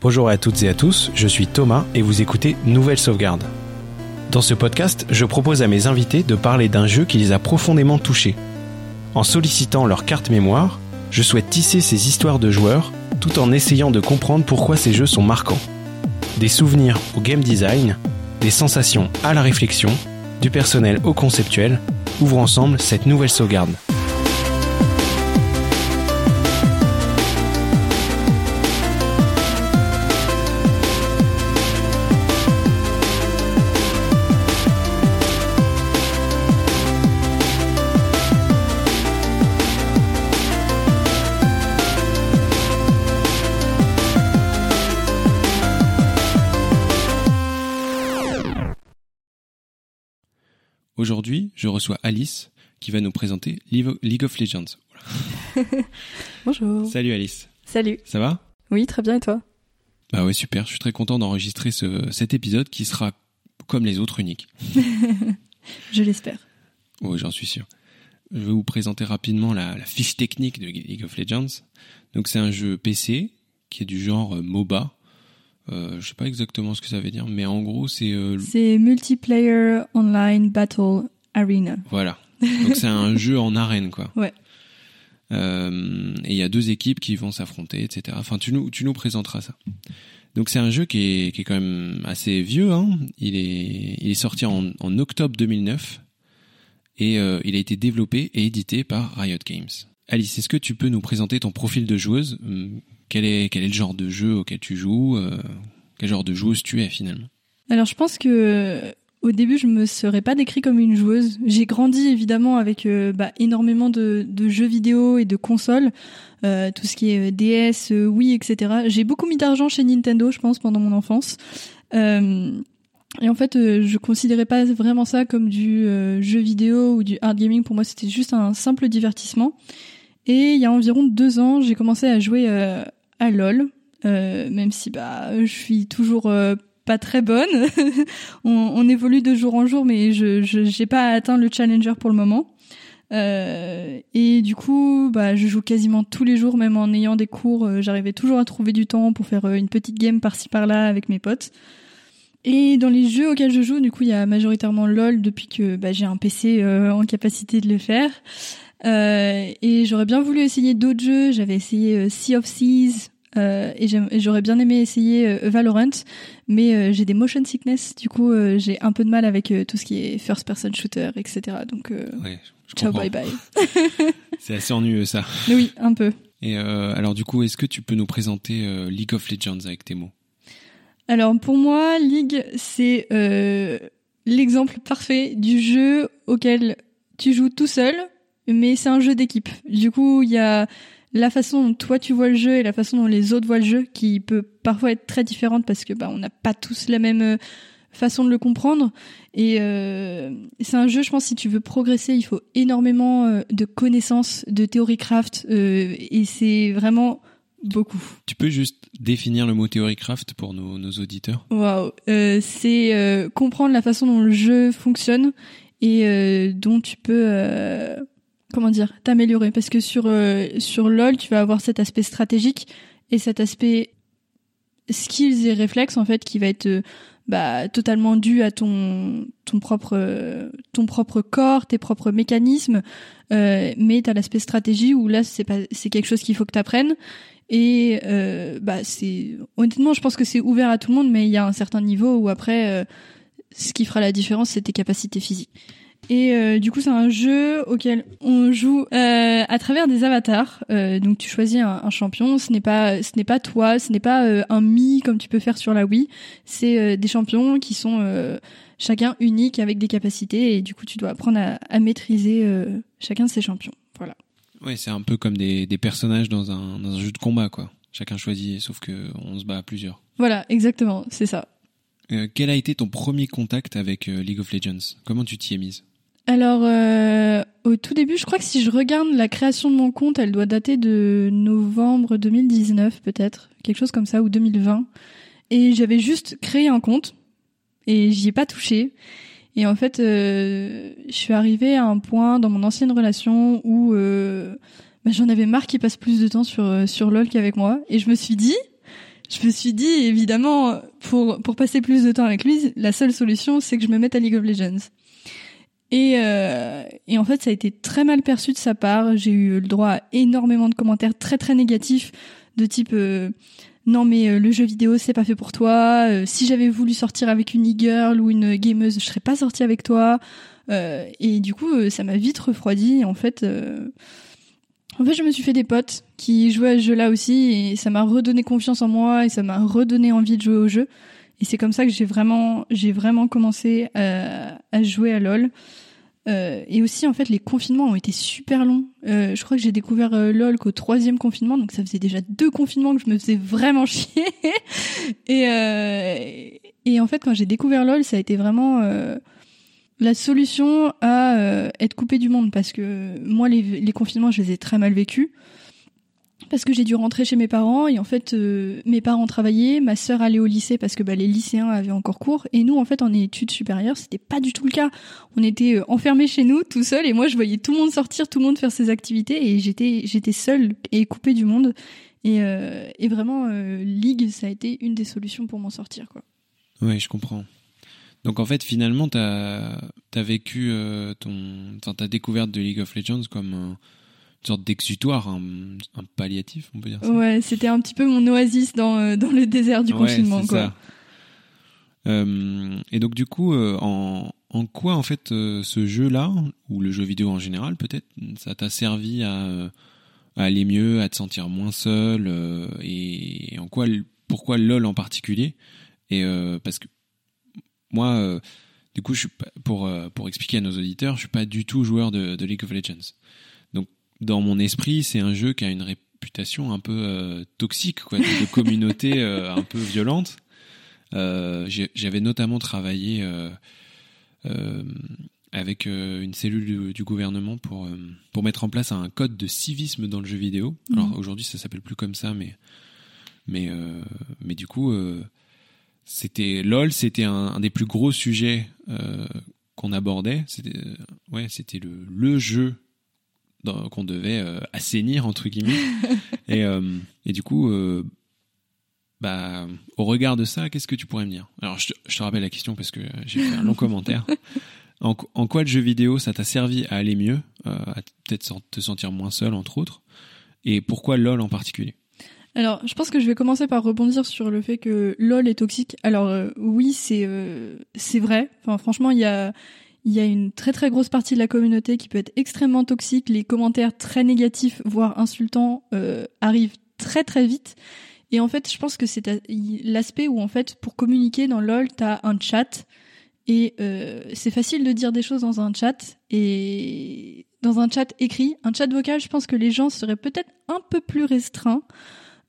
Bonjour à toutes et à tous, je suis Thomas et vous écoutez Nouvelle Sauvegarde. Dans ce podcast, je propose à mes invités de parler d'un jeu qui les a profondément touchés. En sollicitant leur carte mémoire, je souhaite tisser ces histoires de joueurs tout en essayant de comprendre pourquoi ces jeux sont marquants. Des souvenirs au game design, des sensations à la réflexion, du personnel au conceptuel, ouvrent ensemble cette nouvelle sauvegarde. Aujourd'hui, je reçois Alice qui va nous présenter League of Legends. Bonjour. Salut Alice. Salut. Ça va? Oui, très bien et toi? Bah ouais, super. Je suis très content d'enregistrer ce, cet épisode qui sera comme les autres uniques. je l'espère. Oui, j'en suis sûr. Je vais vous présenter rapidement la, la, fiche technique de League of Legends. Donc c'est un jeu PC qui est du genre euh, MOBA, euh, je sais pas exactement ce que ça veut dire, mais en gros, c'est. Euh, c'est Multiplayer Online Battle Arena. Voilà. Donc c'est un jeu en arène, quoi. Ouais. Euh, et il y a deux équipes qui vont s'affronter, etc. Enfin, tu nous, tu nous présenteras ça. Donc c'est un jeu qui est, qui est quand même assez vieux. Hein. Il, est, il est sorti en, en octobre 2009 et euh, il a été développé et édité par Riot Games. Alice, est-ce que tu peux nous présenter ton profil de joueuse hum, quel est, quel est le genre de jeu auquel tu joues euh, Quel genre de joueuse tu es finalement? Alors je pense que au début je me serais pas décrit comme une joueuse. J'ai grandi évidemment avec euh, bah, énormément de, jeux vidéo et de consoles, euh, tout ce qui est DS, Wii, etc. J'ai beaucoup mis d'argent chez Nintendo, je pense, pendant mon enfance. Et en fait, je considérais pas vraiment ça comme du jeu vidéo ou du hard gaming. Pour moi, c'était juste un simple divertissement. Et il y a environ deux ans, j'ai commencé à jouer à LOL, euh, même si bah je suis toujours euh, pas très bonne. on, on, évolue de jour en jour, mais je j'ai pas atteint le challenger pour le moment. Euh, et du coup, bah, je joue quasiment tous les jours, même en ayant des cours, euh, j'arrivais toujours à trouver du temps pour faire une petite game par-ci par-là avec mes potes. Et dans les jeux auxquels je joue, du coup, il y a majoritairement LOL depuis que bah, j'ai un PC en capacité de le faire. Euh, et j'aurais bien voulu essayer d'autres jeux. J'avais essayé euh, Sea of Seas. Euh, et j'aurais bien aimé essayer euh, Valorant, mais j'ai des motion sickness, du coup j'ai un peu de mal avec tout ce qui est first person shooter, etc. Donc ouais, ciao bye bye. C'est assez ennuyeux ça. Oui, un peu. Et alors du coup, est-ce que tu peux nous présenter League of Legends avec tes mots? Alors pour moi, League c'est l'exemple parfait du jeu auquel tu joues tout seul mais c'est un jeu d'équipe. Du coup, il y a la façon dont toi tu vois le jeu et la façon dont les autres voient le jeu qui peut parfois être très différente parce que bah on n'a pas tous la même euh, façon de le comprendre. Et euh, c'est un jeu je pense si tu veux progresser il faut énormément euh, de connaissances de théorie craft euh, et c'est vraiment beaucoup. Tu peux juste définir le mot théorie craft pour nos, nos auditeurs? Waouh. C'est comprendre la façon dont le jeu fonctionne et dont tu peux comment dire t'améliorer. Parce que sur euh, sur LoL tu vas avoir cet aspect stratégique et cet aspect skills et réflexes en fait qui va être euh, bah totalement dû à ton ton propre euh, ton propre corps tes propres mécanismes. Euh, mais t'as l'aspect stratégie où là c'est pas c'est quelque chose qu'il faut que t'apprennes. Et bah c'est honnêtement je pense que c'est ouvert à tout le monde mais il y a un certain niveau où après ce qui fera la différence c'est tes capacités physiques et euh, du coup, c'est un jeu auquel on joue euh, à travers des avatars. Euh, donc, tu choisis un, un champion. Ce n'est pas, ce n'est pas toi, ce n'est pas un mi comme tu peux faire sur la Wii. C'est des champions qui sont chacun uniques avec des capacités. Et du coup, tu dois apprendre à, à maîtriser chacun de ces champions. Voilà. Ouais, c'est un peu comme des, des personnages dans un, dans un jeu de combat, quoi. Chacun choisit, sauf que on se bat à plusieurs. Voilà, exactement, c'est ça. quel a été ton premier contact avec League of Legends? Comment tu t'y es mise? Alors, euh, au tout début, je crois que si je regarde la création de mon compte, elle doit dater de novembre 2019 peut-être, quelque chose comme ça, ou 2020. Et j'avais juste créé un compte et j'y ai pas touché. Et en fait, euh, je suis arrivée à un point dans mon ancienne relation où euh, bah, j'en avais marre qu'il passe plus de temps sur sur LoL qu'avec moi. Et je me suis dit, je me suis dit évidemment pour pour passer plus de temps avec lui, la seule solution c'est que je me mette à League of Legends. Et, euh, en fait, ça a été très mal perçu de sa part. J'ai eu le droit à énormément de commentaires très très négatifs de type euh, non mais euh, le jeu vidéo c'est pas fait pour toi. Euh, si j'avais voulu sortir avec une e-girl ou une gameuse, je serais pas sortie avec toi. et du coup, ça m'a vite refroidi. En fait, en fait, je me suis fait des potes qui jouaient à ce jeu-là aussi et ça m'a redonné confiance en moi et ça m'a redonné envie de jouer au jeu. Et c'est comme ça que j'ai vraiment, j'ai vraiment commencé à, à, jouer à LoL. Euh, et aussi, en fait, les confinements ont été super longs. Euh, je crois que j'ai découvert euh, LoL qu'au troisième confinement, donc ça faisait déjà deux confinements que je me faisais vraiment chier. et, euh, et en fait, quand j'ai découvert LoL, ça a été vraiment euh, la solution à être coupé du monde parce que moi, les, les confinements, je les ai très mal vécus parce que j'ai dû rentrer chez mes parents et en fait euh, mes parents travaillaient, ma sœur allait au lycée parce que bah, les lycéens avaient encore cours et nous en fait en études supérieures c'était pas du tout le cas. On était euh, enfermés chez nous tout seul et moi je voyais tout le monde sortir, tout le monde faire ses activités et j'étais j'étais seule et coupée du monde et, euh, vraiment Ligue ça a été une des solutions pour m'en sortir quoi. Oui je comprends. Donc en fait finalement t'as as vécu ton ta découverte de League of Legends comme une sorte d'exutoire, un, palliatif, on peut dire ça. Ouais, c'était un petit peu mon oasis dans, euh, dans le désert du confinement, quoi. Ça. Euh, et donc du coup, euh, en, en quoi en fait ce jeu-là, ou le jeu vidéo en général peut-être, ça t'a servi à, à, aller mieux, à te sentir moins seul, et, en quoi, pourquoi LOL en particulier? Et parce que moi, du coup, je suis pas, pour pour expliquer à nos auditeurs, je suis pas du tout joueur de, de League of Legends dans mon esprit, c'est un jeu qui a une réputation un peu euh, toxique, quoi, de, communauté euh, un peu violente. Euh, J'avais notamment travaillé avec une cellule du, gouvernement pour pour mettre en place un code de civisme dans le jeu vidéo. Mhm. Alors aujourd'hui, ça s'appelle plus comme ça, mais mais mais du coup, c'était LOL, c'était un, un, des plus gros sujets qu'on abordait. C'était ouais, c'était le le jeu qu'on devait euh, assainir entre guillemets. et, euh, et du coup, euh, bah, au regard de ça, qu'est-ce que tu pourrais me dire? Alors, je te, rappelle la question parce que j'ai fait un long commentaire. En, en, quoi le jeu vidéo ça t'a servi à aller mieux, à peut-être te sentir moins seul entre autres, et pourquoi LOL en particulier? Alors, je pense que je vais commencer par rebondir sur le fait que LOL est toxique. Alors oui, c'est c'est vrai. Enfin, franchement, il y a il y a une très très grosse partie de la communauté qui peut être extrêmement toxique. Les commentaires très négatifs, voire insultants, euh, arrivent très très vite. Et en fait, je pense que c'est l'aspect où en fait, pour communiquer dans LoL, t'as un chat et euh, c'est facile de dire des choses dans un chat et dans un chat écrit, un chat vocal, je pense que les gens seraient peut-être un peu plus restreints.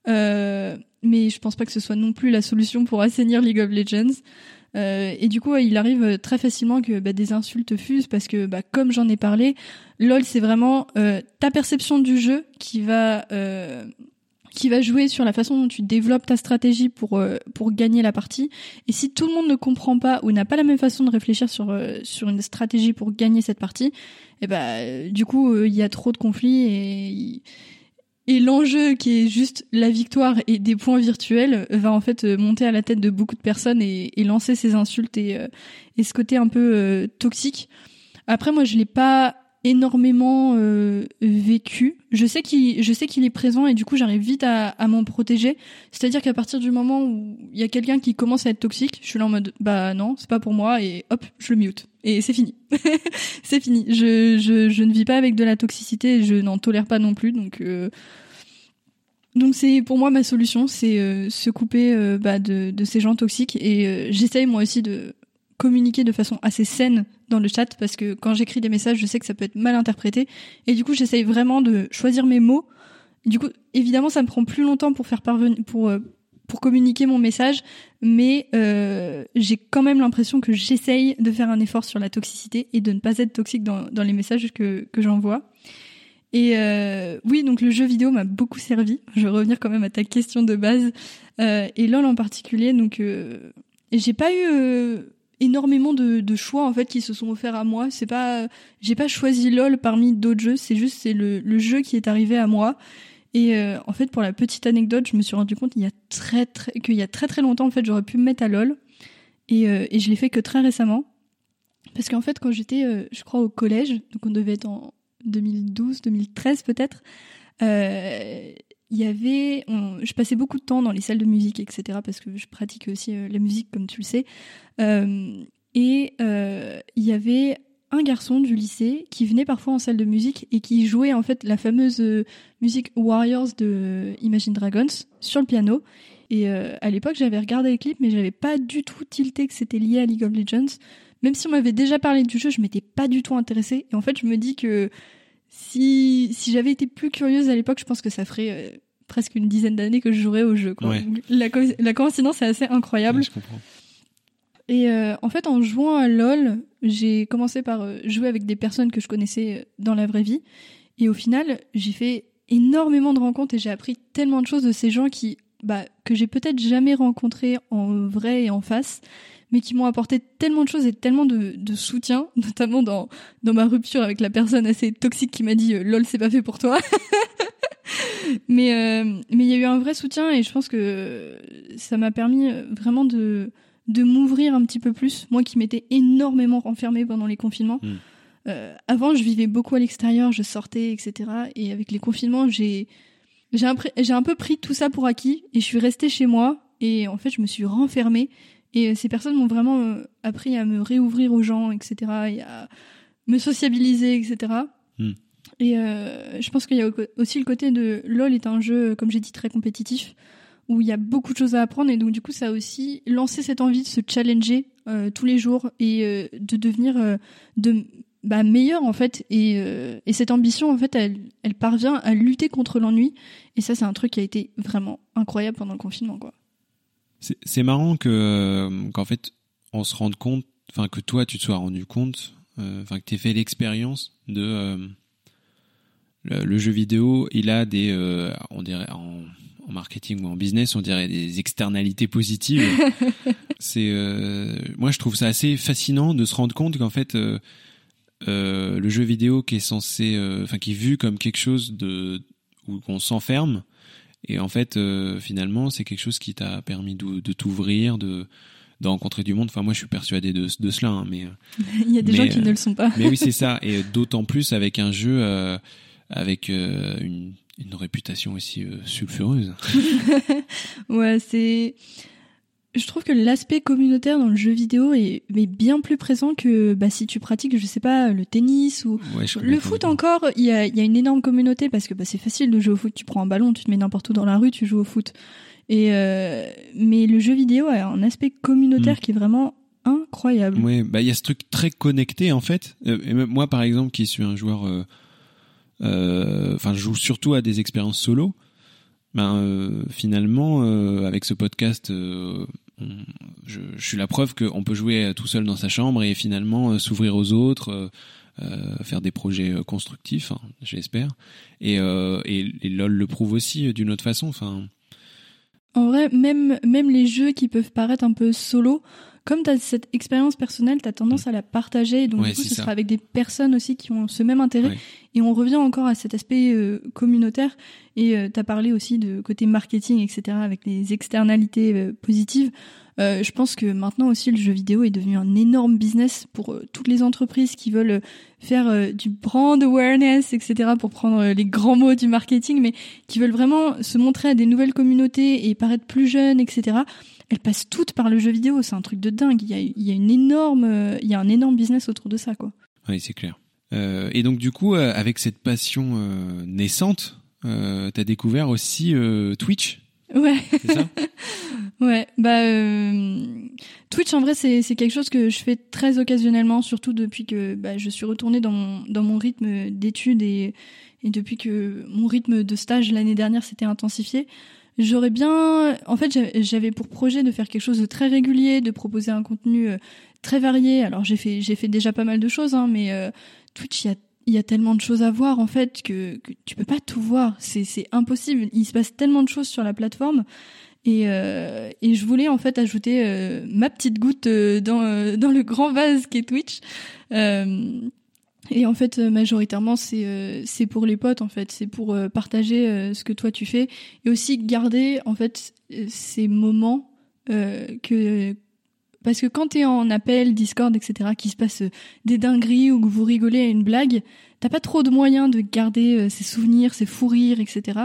Euh, mais je pense pas que ce soit non plus la solution pour assainir League of Legends. Euh, et du coup, il arrive très facilement que bah, des insultes fusent parce que, bah, comme j'en ai parlé, LOL, c'est vraiment euh, ta perception du jeu qui va euh, qui va jouer sur la façon dont tu développes ta stratégie pour pour gagner la partie. Et si tout le monde ne comprend pas ou n'a pas la même façon de réfléchir sur sur une stratégie pour gagner cette partie, et eh bah du coup il y a trop de conflits et et l'enjeu qui est juste la victoire et des points virtuels va en fait euh, monter à la tête de beaucoup de personnes et, lancer ces insultes et, euh, et ce côté un peu euh, toxique. Après, moi, je l'ai pas énormément vécu. Je sais qu'il, je sais qu'il est présent et du coup, j'arrive vite à, à m'en protéger. C'est-à-dire qu'à partir du moment où il y a quelqu'un qui commence à être toxique, je suis là en mode, bah non, c'est pas pour moi et hop, je le mute et c'est fini. c'est fini. Je, je, je ne vis pas avec de la toxicité et je n'en tolère pas non plus. Donc, euh, donc c'est pour moi ma solution, c'est euh, se couper euh, bah, de, de, ces gens toxiques et j'essaye moi aussi de communiquer de façon assez saine dans le chat parce que quand j'écris des messages, je sais que ça peut être mal interprété et du coup j'essaye vraiment de choisir mes mots. Du coup, évidemment, ça me prend plus longtemps pour faire parvenir, pour pour communiquer mon message, mais euh, j'ai quand même l'impression que j'essaye de faire un effort sur la toxicité et de ne pas être toxique dans, dans les messages que, que j'envoie. Et euh, oui, donc le jeu vidéo m'a beaucoup servi. Je vais revenir quand même à ta question de base. Euh, et LOL en particulier, donc euh, j'ai pas eu euh, énormément de, de, choix en fait qui se sont offerts à moi. C'est pas, j'ai pas choisi LOL parmi d'autres jeux. C'est juste c'est le, le jeu qui est arrivé à moi. Et en fait, pour la petite anecdote, je me suis rendu compte il y a très très qu'il y a très très longtemps en fait, j'aurais pu me mettre à lol et, et je l'ai fait que très récemment. Parce qu'en fait, quand j'étais, je crois, au collège, donc on devait être en 2012, 2013 peut-être, euh, il y avait, je passais beaucoup de temps dans les salles de musique, etc. Parce que je pratique aussi la musique, comme tu le sais. Euh, et il y avait un garçon du lycée qui venait parfois en salle de musique et qui jouait en fait la fameuse musique Warriors de Imagine Dragons sur le piano. Et à l'époque, j'avais regardé les clips, mais j'avais pas du tout tilté que c'était lié à League of Legends. Même si on m'avait déjà parlé du jeu, je m'étais pas du tout intéressée. Et en fait, je me dis que si, si j'avais été plus curieuse à l'époque, je pense que ça ferait euh, presque une dizaine d'années que je jouerais au jeu. Quoi. La, la, coïncidence est assez incroyable. je comprends. Et euh, en fait, en jouant à LoL, j'ai commencé par euh, jouer avec des personnes que je connaissais dans la vraie vie. Et au final, j'ai fait énormément de rencontres et j'ai appris tellement de choses de ces gens qui, bah, que j'ai peut-être jamais rencontrés en vrai et en face, mais qui m'ont apporté tellement de choses et tellement de, de, soutien, notamment dans, dans ma rupture avec la personne assez toxique qui m'a dit euh, lol c'est pas fait pour toi. mais euh, mais il y a eu un vrai soutien et je pense que ça m'a permis euh, vraiment de de m'ouvrir un petit peu plus, moi qui m'étais énormément renfermée pendant les confinements. Hmm. Euh, avant, je vivais beaucoup à l'extérieur, je sortais, etc. Et avec les confinements, j'ai j'ai un, j'ai un peu pris tout ça pour acquis et je suis restée chez moi et en fait, je me suis renfermée et euh, ces personnes m'ont vraiment euh, appris à me réouvrir aux gens, etc. Et à me sociabiliser, etc. Hmm. Et euh, je pense qu'il y a aussi le côté de LoL est un jeu, comme j'ai dit, très compétitif, où il y a beaucoup de choses à apprendre. Et donc, du coup, ça a aussi lancé cette envie de se challenger tous les jours et de devenir de, bah, meilleur, en fait. Et, et, cette ambition, en fait, elle, elle parvient à lutter contre l'ennui. Et ça, c'est un truc qui a été vraiment incroyable pendant le confinement, quoi. C'est marrant que euh, qu'en fait on se rende compte, enfin que toi tu te sois rendu compte, euh, enfin que tu aies fait l'expérience de euh, le, jeu vidéo, il a des, on dirait en, marketing ou en business, on dirait des externalités positives. c'est, moi je trouve ça assez fascinant de se rendre compte qu'en fait le jeu vidéo qui est censé, enfin qui est vu comme quelque chose de où on s'enferme, et en fait, euh, finalement, c'est quelque chose qui t'a permis de, de t'ouvrir, de, de rencontrer du monde. Enfin, moi, je suis persuadé de, de cela, hein, mais il y a des gens qui euh, ne le sont pas. mais oui, c'est ça. Et d'autant plus avec un jeu euh, avec une, une réputation aussi sulfureuse. ouais, c'est je trouve que l'aspect communautaire dans le jeu vidéo est, bien plus présent que bah, si tu pratiques, je sais pas, le tennis ou le foot encore. Il y a, y a, une énorme communauté parce que bah, c'est facile de jouer au foot. Tu prends un ballon, tu te mets n'importe où dans la rue, tu joues au foot. Et euh, mais le jeu vidéo a un aspect communautaire mm. qui est vraiment incroyable. Oui, bah il y a ce truc très connecté en fait. Euh, moi par exemple qui suis un joueur, euh, enfin je joue surtout à des expériences solo ben euh, finalement euh, avec ce podcast euh, je, suis la preuve qu'on peut jouer tout seul dans sa chambre et finalement s'ouvrir aux autres faire des projets constructifs hein, j'espère. Et, et, LOL le prouve aussi d'une autre façon en vrai même même les jeux qui peuvent paraître un peu solo comme tu as cette expérience personnelle, tu as tendance à la partager. Donc, du coup, ce sera avec des personnes aussi qui ont ce même intérêt. Et on revient encore à cet aspect euh, communautaire. Et euh, tu as parlé aussi de côté marketing, etc., avec les externalités euh, positives. je pense que maintenant aussi, le jeu vidéo est devenu un énorme business pour toutes les entreprises qui veulent faire du brand awareness, etc., pour prendre les grands mots du marketing, mais qui veulent vraiment se montrer à des nouvelles communautés et paraître plus jeunes, etc elles passent toutes par le jeu vidéo. C'est un truc de dingue. Il y a, il y a une énorme, il y a un énorme business autour de ça, quoi. Oui, c'est clair. Euh, et donc du coup, euh, avec cette passion euh, naissante, euh, t'as découvert aussi euh, Twitch? Ouais. C'est ça? Ouais. Bah Twitch en vrai c'est c'est quelque chose que je fais très occasionnellement, surtout depuis que bah, je suis retournée dans mon dans mon rythme d'études et et depuis que mon rythme de stage l'année dernière s'était intensifié. J'aurais bien, en fait, j'avais pour projet de faire quelque chose de très régulier, de proposer un contenu euh, très varié. Alors j'ai fait, j'ai fait déjà pas mal de choses, hein, mais euh, Twitch, il y a, y a tellement de choses à voir en fait que, que tu peux pas tout voir. C'est, impossible. Il se passe tellement de choses sur la plateforme. Et, euh, et je voulais en fait ajouter euh, ma petite goutte dans, dans le grand vase qu'est Twitch. Et en fait, majoritairement, c'est c'est pour les potes, en fait. C'est pour partager ce que toi tu fais. Et aussi garder, en fait, ces moments que parce que quand t'es en appel, Discord, etc., qui se passe des dingueries ou que vous rigolez à une blague, t'as pas trop de moyens de garder euh, ces souvenirs, ces fous rires, etc.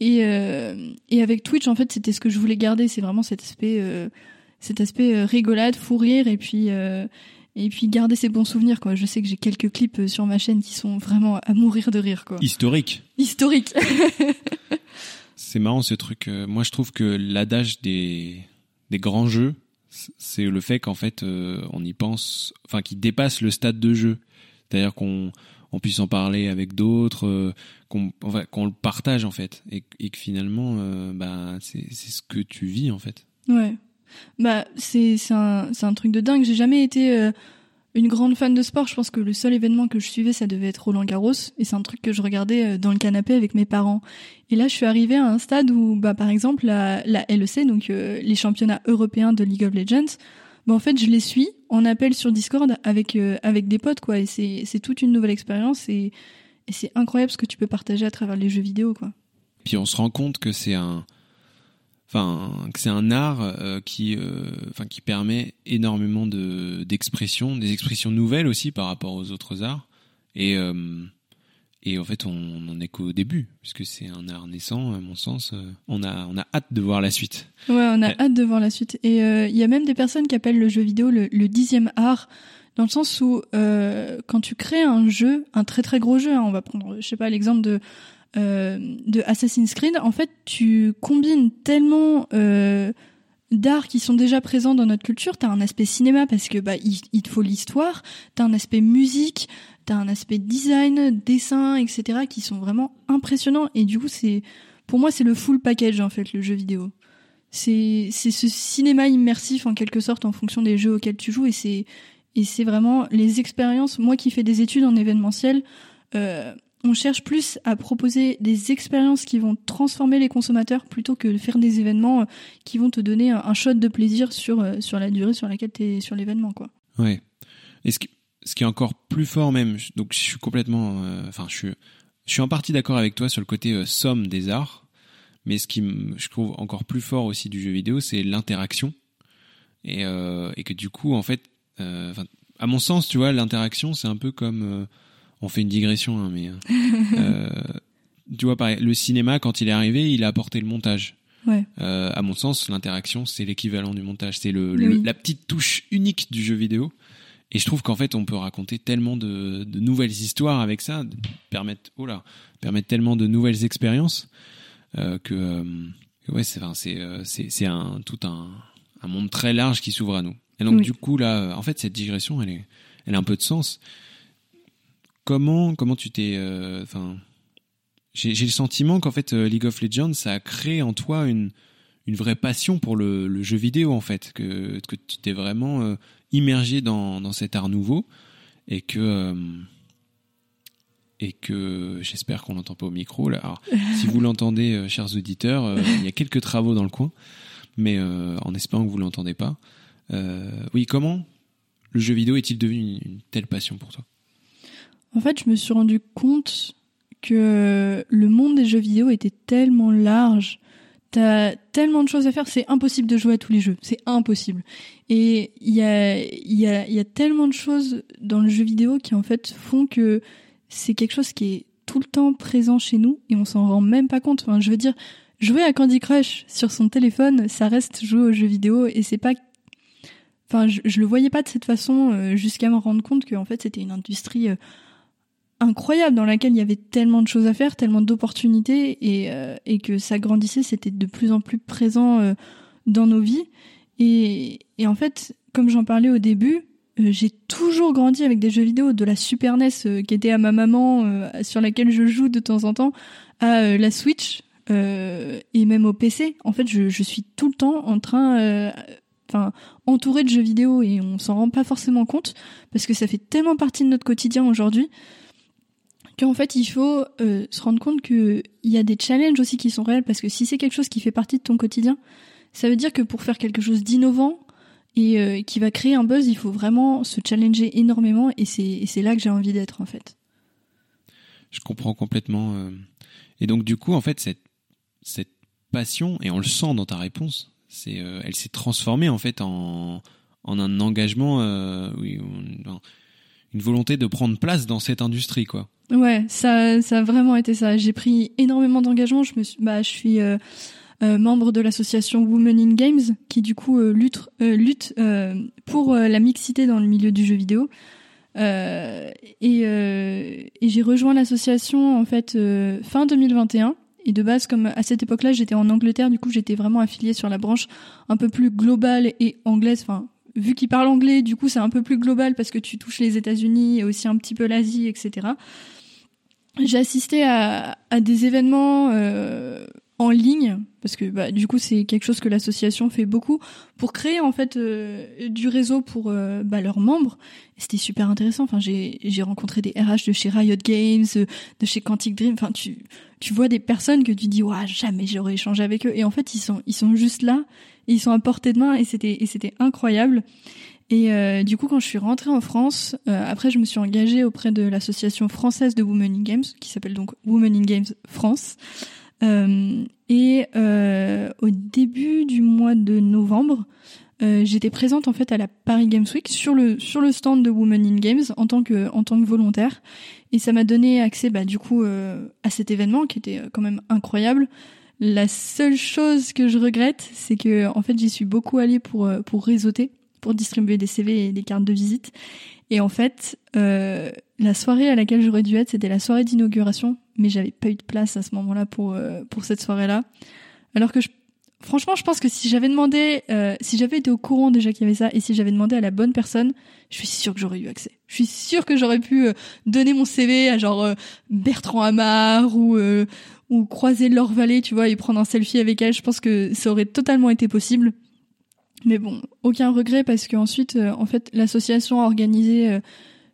Et, euh, et avec Twitch, en fait, c'était ce que je voulais garder. C'est vraiment cet aspect, euh, cet aspect rigolade, fou rire, et puis et puis garder ces bons souvenirs. Quoi. Je sais que j'ai quelques clips sur ma chaîne qui sont vraiment à mourir de rire. Quoi. Historique. Historique. C'est marrant ce truc. Moi, je trouve que l'adage des des grands jeux, c'est le fait qu'en fait euh, on y pense, enfin qui dépasse le stade de jeu, c'est-à-dire qu'on on puisse en parler avec d'autres, euh, qu'on enfin, qu'on le partage en fait, et, et que finalement euh, bah c'est c'est ce que tu vis en fait. Ouais, bah c'est un un truc de dingue. J'ai jamais été une grande fan de sport. Je pense que le seul événement que je suivais, ça devait être Roland Garros. Et c'est un truc que je regardais euh, dans le canapé avec mes parents. Et là, je suis arrivée à un stade où, bah, par exemple, la, la LEC, donc euh, les championnats européens de League of Legends, bah, en fait, je les suis en appel sur Discord avec, euh, avec des potes, quoi. Et c'est, toute une nouvelle expérience. Et, et c'est incroyable ce que tu peux partager à travers les jeux vidéo, quoi. Puis on se rend compte que c'est un enfin que c'est un art euh, qui euh, enfin qui permet énormément de d'expressions des expressions nouvelles aussi par rapport aux autres arts. Et euh, et en fait on n'en est qu'au début puisque c'est un art naissant à mon sens on a on a hâte de voir la suite. Ouais on a hâte de voir la suite. Et il y a même des personnes qui appellent le jeu vidéo le, le dixième art dans le sens où quand tu crées un jeu un très très gros jeu hein, on va prendre je sais pas l'exemple de de Assassin's Creed, en fait, tu combines tellement euh, d'arts qui sont déjà présents dans notre culture. T'as un aspect cinéma parce que bah il, te faut l'histoire. T'as un aspect musique. T'as un aspect design, dessin, etc. qui sont vraiment impressionnants. Et du coup, c'est pour moi c'est le full package en fait le jeu vidéo. C'est c'est ce cinéma immersif en quelque sorte en fonction des jeux auxquels tu joues et c'est et c'est vraiment les expériences. Moi qui fais des études en événementiel. Euh, on cherche plus à proposer des expériences qui vont transformer les consommateurs plutôt que de faire des événements euh, qui vont te donner un shot de plaisir sur, euh, sur la durée sur laquelle tu es sur l'événement. quoi. Ouais. Et ce qui, est encore plus fort même, donc je suis complètement... Euh, je suis, je suis en partie d'accord avec toi sur le côté somme des arts, mais ce qui je trouve encore plus fort aussi du jeu vidéo, c'est l'interaction. Et, et que du coup, en fait, à mon sens, tu vois, l'interaction, c'est un peu comme on fait une digression, hein, mais euh, tu vois, pareil, le cinéma quand il est arrivé, il a apporté le montage. Ouais. Euh, à mon sens, l'interaction c'est l'équivalent du montage, c'est le, la petite touche unique du jeu vidéo. Et je trouve qu'en fait, on peut raconter tellement de, de nouvelles histoires avec ça, permettre, oh là, permettre tellement de nouvelles expériences euh, que, ouais, c'est, un tout un, un monde très large qui s'ouvre à nous. Et donc du coup là, en fait, cette digression, elle est, elle a un peu de sens comment comment tu t'es euh, j'ai le sentiment qu'en fait euh, League of Legends ça a créé en toi une vraie passion pour le, jeu vidéo en fait que tu t'es vraiment euh, immergé dans cet art nouveau et que j'espère qu'on l'entend pas au micro si vous l'entendez, chers auditeurs, il y a quelques travaux dans le coin, mais en espérant que vous l'entendez pas. oui, comment le jeu vidéo est-il devenu une telle passion pour toi? En fait, je me suis rendu compte que le monde des jeux vidéo était tellement large. T'as tellement de choses à faire, c'est impossible de jouer à tous les jeux, c'est impossible. Et il y a, y, a, y a tellement de choses dans le jeu vidéo qui en fait font que c'est quelque chose qui est tout le temps présent chez nous et on s'en rend même pas compte. Enfin, je veux dire, jouer à Candy Crush sur son téléphone, ça reste jouer aux jeux vidéo et c'est pas enfin je, je, le voyais pas de cette façon euh, jusqu'à me rendre compte que fait c'était une industrie euh, incroyable dans laquelle il y avait tellement de choses à faire, tellement d'opportunités et, euh, et que ça grandissait, c'était de plus en plus présent euh, dans nos vies. Et, et en fait, comme j'en parlais au début, euh, j'ai toujours grandi avec des jeux vidéo, de la Super NES qui était à ma maman, sur laquelle je joue de temps en temps, à la Switch et même au PC. En fait, je, je suis tout le temps en train enfin entouré de jeux vidéo et on s'en rend pas forcément compte parce que ça fait tellement partie de notre quotidien aujourd'hui qu'en fait il faut euh, se rendre compte qu'il y a des challenges aussi qui sont réels parce que si c'est quelque chose qui fait partie de ton quotidien, ça veut dire que pour faire quelque chose d'innovant, et qui va créer un buzz, il faut vraiment se challenger énormément et c'est là que j'ai envie d'être en fait. Je comprends complètement. Et donc du coup, en fait, cette, cette passion, et on le sent dans ta réponse, c'est, elle s'est transformée en fait en, en un engagement, oui, une volonté de prendre place dans cette industrie, quoi. Ouais, ça, ça a vraiment été ça. J'ai pris énormément d'engagement. Je me suis, bah, je suis euh, euh, membre de l'association Women in Games, qui du coup euh, lutte, lutte pour la mixité dans le milieu du jeu vidéo. et, et j'ai rejoint l'association en fait fin 2021. Et de base, comme à cette époque-là, j'étais en Angleterre, du coup, j'étais vraiment affiliée sur la branche un peu plus globale et anglaise, enfin vu qu'il parle anglais, du coup, c'est un peu plus global parce que tu touches les États-Unis et aussi un petit peu l'Asie, etc. J'ai assisté à, des événements euh, en ligne parce que bah, du coup c'est quelque chose que l'association fait beaucoup pour créer en fait euh, du réseau pour euh, bah, leurs membres. C'était super intéressant. Enfin j'ai j'ai rencontré des RH de chez Riot Games, de chez Quantic Dream. Enfin tu tu vois des personnes que tu dis ouais jamais j'aurais échangé avec eux et en fait ils sont ils sont juste là ils sont à portée de main et c'était et c'était incroyable. Et euh, du coup, quand je suis rentrée en France, euh, après, je me suis engagée auprès de l'association française de Women in Games, qui s'appelle donc Women in Games France. Euh, et au début du mois de novembre, j'étais présente en fait à la Paris Games Week sur le sur le stand de Women in Games en tant que en tant que volontaire. Et ça m'a donné accès, bah, du coup, à cet événement qui était quand même incroyable. La seule chose que je regrette, c'est que en fait j'y suis beaucoup allée pour euh, pour réseauter, pour distribuer des CV et des cartes de visite. Et en fait, euh, la soirée à laquelle j'aurais dû être, c'était la soirée d'inauguration, mais j'avais pas eu de place à ce moment-là pour euh, pour cette soirée-là. Alors que je, franchement, je pense que si j'avais demandé, euh, si j'avais été au courant déjà qu'il y avait ça, et si j'avais demandé à la bonne personne, je suis sûre que j'aurais eu accès. Je suis sûre que j'aurais pu donner mon CV à genre Bertrand Hamar ou ou croiser leur vallée, tu vois, et prendre un selfie avec elle. Je pense que ça aurait totalement été possible. Mais bon, aucun regret parce qu'ensuite, euh, en fait, l'association a organisé euh,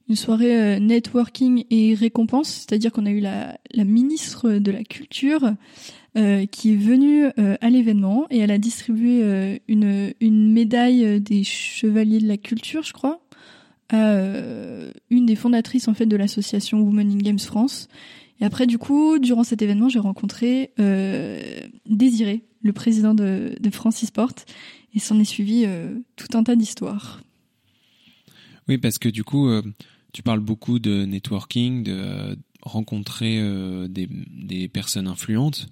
une soirée euh, networking et récompense, c'est-à-dire qu'on a eu la, ministre de la Culture qui est venue à l'événement et elle a distribué une, une médaille des chevaliers de la culture, je crois, à une des fondatrices en fait de l'association Women in Games France. Et après, du coup, durant cet événement, j'ai rencontré euh, Désiré, le président de, de Francis Porte, et s'en est suivi euh, tout un tas d'histoires. Oui, parce que du coup, euh, tu parles beaucoup de networking, de rencontrer des, des, personnes influentes,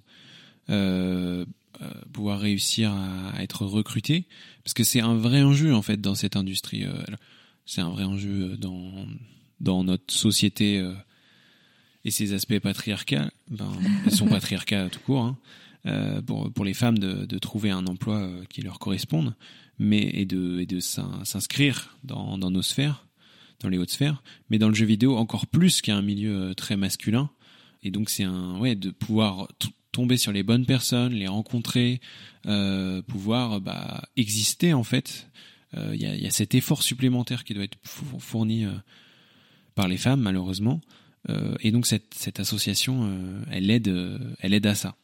pouvoir réussir à, à, être recruté, parce que c'est un vrai enjeu en fait dans cette industrie. c'est un vrai enjeu dans dans notre société et ces aspects patriarcats, ben, ils sont patriarcats tout court, hein, euh, pour, pour les femmes de, de trouver un emploi euh, qui leur corresponde, mais et de, et de s'inscrire dans, dans nos sphères, dans les hautes sphères, mais dans le jeu vidéo encore plus qu'un milieu euh, très masculin. Et donc c'est un ouais de pouvoir tomber sur les bonnes personnes, les rencontrer, pouvoir bah, exister en fait. Il y, a, cet effort supplémentaire qui doit être fourni par les femmes malheureusement et donc cette, cette association, euh, elle aide, euh, elle aide à ça.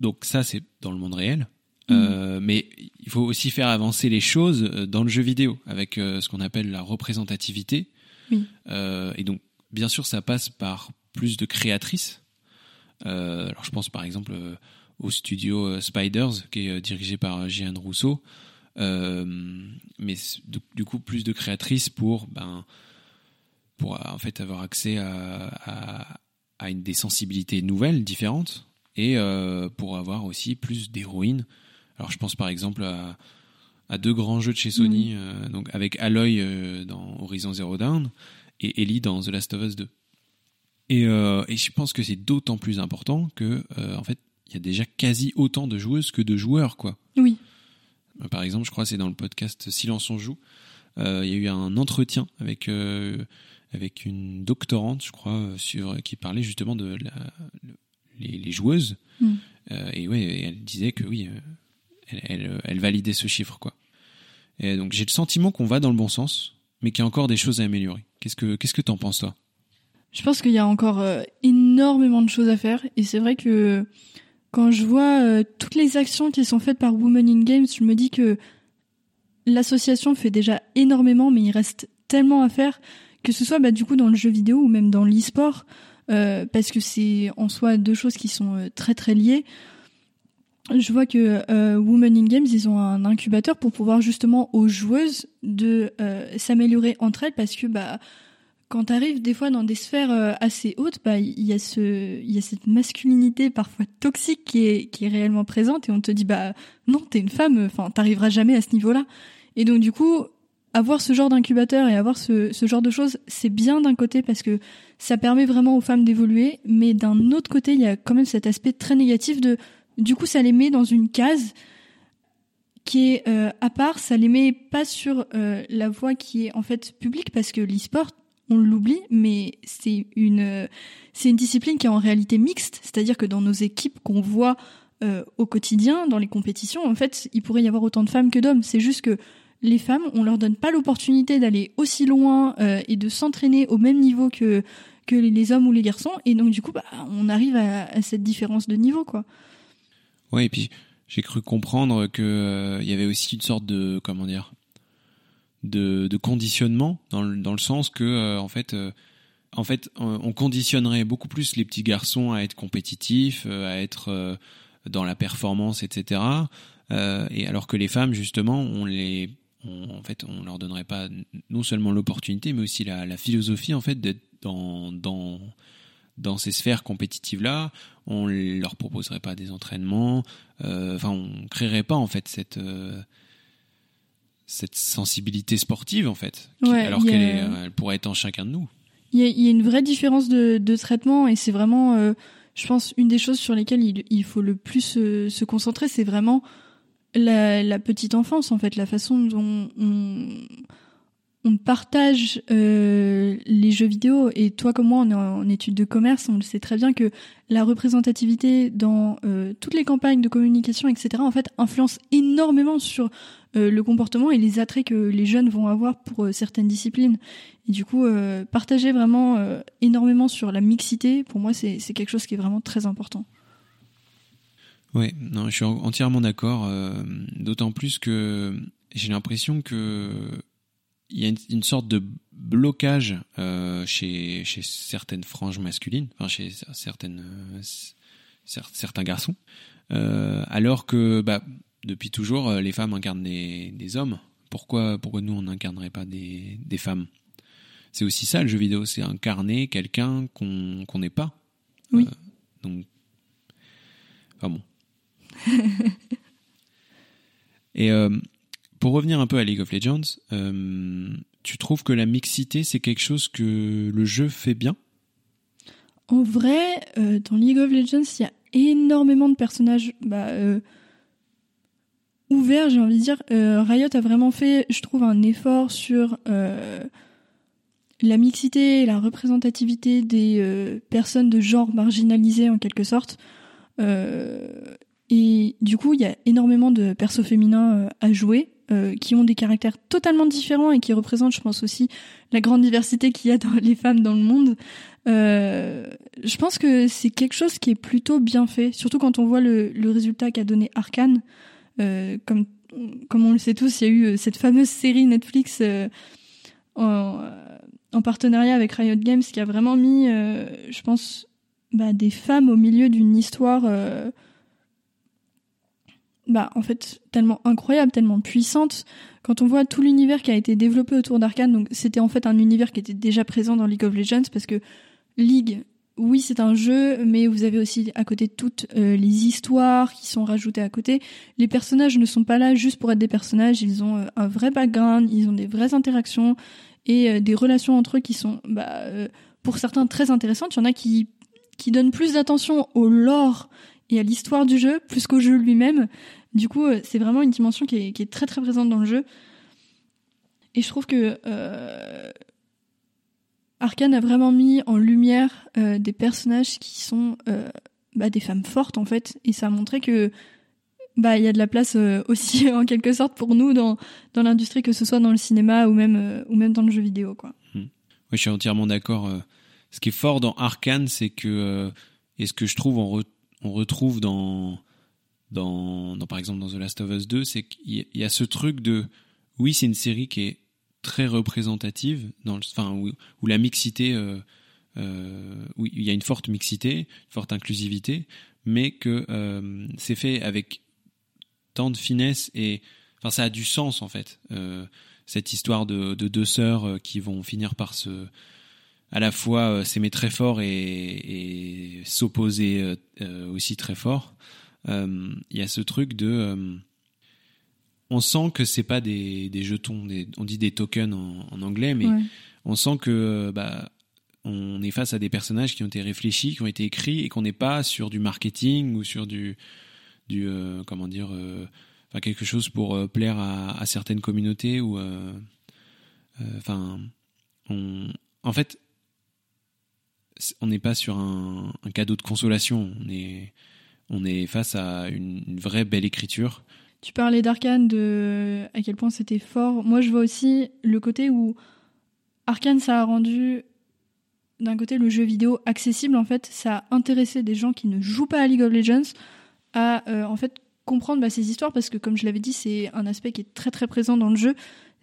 Donc ça, c'est dans le monde réel. Mmh. mais il faut aussi faire avancer les choses dans le jeu vidéo avec ce qu'on appelle la représentativité. Oui. et donc, bien sûr, ça passe par plus de créatrices. alors, je pense par exemple au studio Spiders, qui est dirigé par Jeanne Rousseau. mais du coup, plus de créatrices pour ben, pour en fait avoir accès à, à, à une des sensibilités nouvelles, différentes, et euh, pour avoir aussi plus d'héroïnes. Alors je pense par exemple à, à deux grands jeux de chez Sony, mmh. euh, donc avec Aloy euh, dans Horizon Zero Dawn et Ellie dans The Last of Us 2. Et, euh, et je pense que c'est d'autant plus important que euh, en fait il y a déjà quasi autant de joueuses que de joueurs quoi. Oui. Par exemple, je crois c'est dans le podcast Silence on joue, il y a eu un entretien avec avec une doctorante, je crois, euh, sur qui parlait justement de la, les, les, joueuses. Mm. Euh, et ouais, elle disait que oui, euh, elle, elle, elle, validait ce chiffre, quoi. Et donc j'ai le sentiment qu'on va dans le bon sens, mais qu'il y a encore des choses à améliorer. Qu'est-ce que qu'est-ce que t'en penses toi? Je pense qu'il y a encore euh, énormément de choses à faire, et c'est vrai que quand je vois euh, toutes les actions qui sont faites par Women in Games, je me dis que l'association fait déjà énormément, mais il reste tellement à faire, que ce soit bah, du coup dans le jeu vidéo ou même dans l'e-sport, euh, parce que c'est en soi deux choses qui sont euh, très très liées. Je vois que euh, Women in Games, ils ont un incubateur pour pouvoir justement aux joueuses de s'améliorer entre elles, parce que bah quand t'arrives des fois dans des sphères assez hautes, bah il y a ce, il y a cette masculinité parfois toxique qui est qui est réellement présente et on te dit bah non t'es une femme, enfin t'arriveras jamais à ce niveau-là. Et donc du coup avoir ce genre d'incubateur et avoir ce, ce genre de choses, c'est bien d'un côté parce que ça permet vraiment aux femmes d'évoluer, mais d'un autre côté, il y a quand même cet aspect très négatif de, du coup, ça les met dans une case qui est euh, à part, ça les met pas sur euh, la voie qui est en fait publique parce que l'e-sport, on l'oublie, mais c'est une c'est une discipline qui est en réalité mixte, c'est-à-dire que dans nos équipes qu'on voit euh, au quotidien, dans les compétitions, en fait, il pourrait y avoir autant de femmes que d'hommes. C'est juste que les femmes, on leur donne pas l'opportunité d'aller aussi loin euh, et de s'entraîner au même niveau que les hommes ou les garçons, et donc du coup, bah, on arrive à, cette différence de niveau, quoi. Ouais, et puis j'ai cru comprendre que euh, il y avait aussi une sorte de comment de, conditionnement dans le, dans le sens que euh, en fait en fait on conditionnerait beaucoup plus les petits garçons à être compétitifs, à être dans la performance, etc. et alors que les femmes justement on les on, en fait, on leur donnerait pas non seulement l'opportunité, mais aussi la, philosophie en fait d'être dans, dans dans ces sphères compétitives là. On leur proposerait pas des entraînements. Euh, enfin, on créerait pas en fait cette euh, cette sensibilité sportive en fait, alors qu'elle pourrait être en chacun de nous. Il y a, une vraie différence de, traitement et c'est vraiment, euh, je pense, une des choses sur lesquelles il, faut le plus se concentrer, c'est vraiment la, petite enfance, en fait, la façon dont on, on partage euh, les jeux vidéo. Et toi comme moi, on est en, études de commerce, on le sait très bien que la représentativité dans euh, toutes les campagnes de communication, etc., en fait, influence énormément sur euh, le comportement et les attraits que les jeunes vont avoir pour certaines disciplines. Et du coup, partager vraiment énormément sur la mixité, pour moi, c'est quelque chose qui est vraiment très important. Oui, non, je suis entièrement d'accord. Euh, d'autant plus que j'ai l'impression que il y a une, sorte de blocage euh, chez, chez certaines franges masculines, enfin chez certaines euh, certains garçons, alors que bah, depuis toujours les femmes incarnent des, des hommes. Pourquoi pourquoi nous on n'incarnerait pas des, des femmes? C'est aussi ça le jeu vidéo, c'est incarner quelqu'un qu'on qu'on n'est pas. Oui. donc, enfin bon, Et euh, pour revenir un peu à League of Legends, euh, tu trouves que la mixité, c'est quelque chose que le jeu fait bien? En vrai, euh, dans League of Legends, il y a énormément de personnages bah, ouverts, j'ai envie de dire. Riot a vraiment fait, je trouve, un effort sur la mixité et la représentativité des personnes de genre marginalisées en quelque sorte. Et du coup, il y a énormément de persos féminins euh, à jouer, euh, qui ont des caractères totalement différents et qui représentent, je pense aussi, la grande diversité qu'il y a dans les femmes dans le monde. Euh, je pense que c'est quelque chose qui est plutôt bien fait, surtout quand on voit le, résultat qu'a donné Arkane. Comme, on le sait tous, il y a eu cette fameuse série Netflix en, en, partenariat avec Riot Games qui a vraiment mis, je pense, bah, des femmes au milieu d'une histoire bah en fait tellement incroyable, tellement puissante. Quand on voit tout l'univers qui a été développé autour d'Arkane, donc c'était en fait un univers qui était déjà présent dans League of Legends parce que League, oui c'est un jeu, mais vous avez aussi à côté toutes euh, les histoires qui sont rajoutées à côté. Les personnages ne sont pas là juste pour être des personnages, ils ont euh, un vrai background, ils ont des vraies interactions et euh, des relations entre eux qui sont bah, pour certains très intéressantes. Il y en a qui qui donnent plus d'attention au lore et à l'histoire du jeu plus qu'au jeu lui-même. Du coup, euh, c'est vraiment une dimension qui est, très très présente dans le jeu. Et je trouve que euh, Arkane a vraiment mis en lumière euh, des personnages qui sont bah, des femmes fortes en fait, et ça a montré que bah y a de la place aussi en quelque sorte pour nous dans dans l'industrie, que ce soit dans le cinéma ou même ou même dans le jeu vidéo quoi. Mmh. Oui, je suis entièrement d'accord. Ce qui est fort dans Arkane, c'est que et ce que je trouve en, on retrouve dans, dans, par exemple dans The Last of Us 2, c'est qu'il y a ce truc de oui, c'est une série qui est très représentative, dans le, enfin, où, la mixité, euh, euh, où il y a une forte mixité, une forte inclusivité, mais que euh, c'est fait avec tant de finesse et, enfin, ça a du sens en fait. Cette histoire de, de deux sœurs qui vont finir par se à la fois euh, s'aimer très fort et, et s'opposer euh, euh, aussi très fort. Il y a ce truc de on sent que c'est pas des, des jetons, des, on dit des tokens en, en anglais, mais Ouais. on sent que bah, on est face à des personnages qui ont été réfléchis, qui ont été écrits et qu'on n'est pas sur du marketing ou sur du, du euh, comment dire, euh, enfin quelque chose pour euh, plaire à, à certaines communautés ou, enfin, on, en fait, on n'est pas sur un, cadeau de consolation, on est, face à une, une vraie belle écriture. Tu parlais d'Arkane, de à quel point c'était fort. Moi, je vois aussi le côté où Arkane, ça a rendu d'un côté le jeu vidéo accessible. En fait, ça a intéressé des gens qui ne jouent pas à League of Legends à euh, en fait comprendre bah, ces histoires parce que, comme je l'avais dit, c'est un aspect qui est très très présent dans le jeu.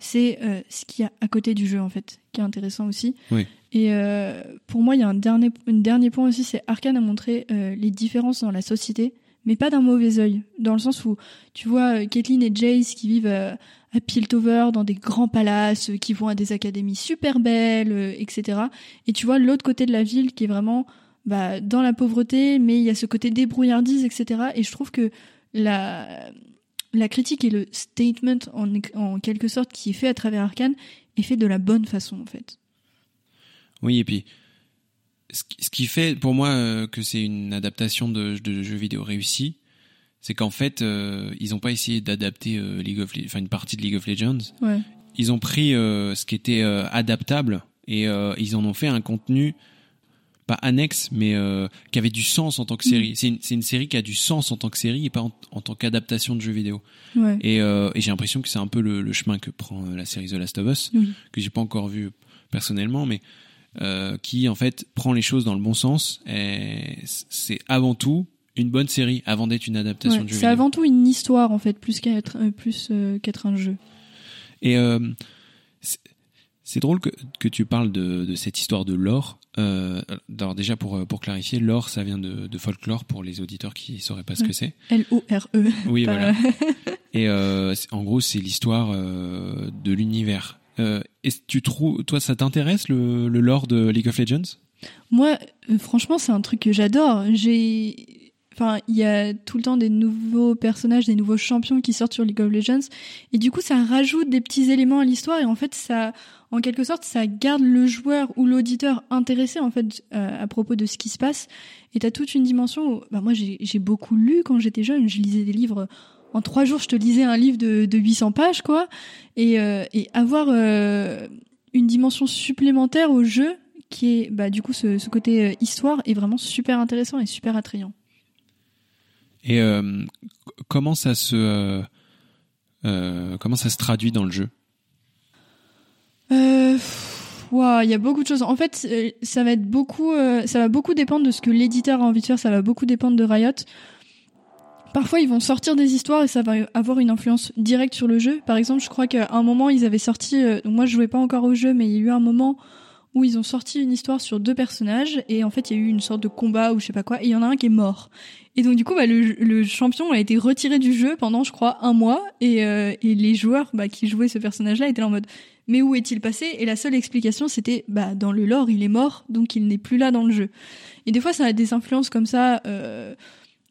C'est euh, ce qu'il y a à côté du jeu en fait, qui est intéressant aussi. Oui. Et euh, pour moi, il y a un dernier, un dernier point aussi, c'est Arkane a montré euh, les différences dans la société, mais pas d'un mauvais œil, dans le sens où tu vois euh, Caitlyn et Jace qui vivent euh, à Piltover dans des grands palaces, euh, qui vont à des académies super belles, euh, etc. Et tu vois l'autre côté de la ville qui est vraiment bah, dans la pauvreté, mais il y a ce côté débrouillardise, etc. Et je trouve que la, la critique et le statement en, en quelque sorte qui est fait à travers Arkane est fait de la bonne façon en fait. Oui, et puis ce qui- fait pour moi euh, que c'est une adaptation de, de jeux vidéo réussi, c'est qu'en fait euh, ils n'ont pas essayé d'adapter euh, League of, enfin une partie de League of Legends. Ouais. Ils ont pris euh, ce qui était adaptable et ils en ont fait un contenu pas annexe, mais euh, qui avait du sens en tant que série. C'est une, c'est une série qui a du sens en tant que série et pas en, en tant qu'adaptation de jeu vidéo. Ouais. Et, euh, et j'ai l'impression que c'est un peu le, le chemin que prend euh, la série The Last of Us, Oui. que j'ai pas encore vu personnellement, mais euh, qui en fait prend les choses dans le bon sens. Et c'est avant tout une bonne série avant d'être une adaptation Ouais, de jeu C'est vidéo. avant tout une histoire en fait, plus qu'être plus qu'être un jeu. Et c'est- c'est drôle que, que tu parles de, de cette histoire de lore. Euh, alors déjà pour euh, pour clarifier, lore ça vient de, de folklore pour les auditeurs qui sauraient pas ce que c'est. L O R E. Oui, voilà. Et euh, en gros, c'est l'histoire euh, de l'univers. Est-ce tu trouves, toi, ça t'intéresse le, le lore de League of Legends? Moi, franchement, c'est un truc que j'adore. J'ai, enfin, il y a tout le temps des nouveaux personnages, des nouveaux champions qui sortent sur League of Legends, et du coup, ça rajoute des petits éléments à l'histoire, et en fait, ça, en quelque sorte, ça garde le joueur ou l'auditeur intéressé en fait euh, à propos de ce qui se passe. Et t'as toute une dimension. Où, bah moi, j'ai beaucoup lu quand j'étais jeune. Je lisais des livres. En trois jours, je te lisais un livre de, de 800 pages, quoi. Et, euh, et avoir euh, une dimension supplémentaire au jeu, qui est bah, du coup ce, ce côté euh, histoire, est vraiment super intéressant et super attrayant. Et euh, comment ça se euh, euh, comment ça se traduit dans le jeu? Il y a beaucoup de choses. En fait, ça va être beaucoup, ça va beaucoup dépendre de ce que l'éditeur a envie de faire. Ça va beaucoup dépendre de Riot. Parfois, ils vont sortir des histoires et ça va avoir une influence directe sur le jeu. Par exemple, je crois qu'à un moment, ils avaient sorti. donc moi, je jouais pas encore au jeu, mais il y a eu un moment où ils ont sorti une histoire sur deux personnages et en fait, il y a eu une sorte de combat ou je sais pas quoi. Et il y en a un qui est mort. Et donc du coup, bah, le, le champion a été retiré du jeu pendant, je crois, un mois. Et, euh, et les joueurs bah, qui jouaient ce personnage-là étaient en mode mais où est-il passé? Et la seule explication, c'était bah dans le lore, il est mort, donc il n'est plus là dans le jeu. Et des fois, ça a des influences comme ça euh,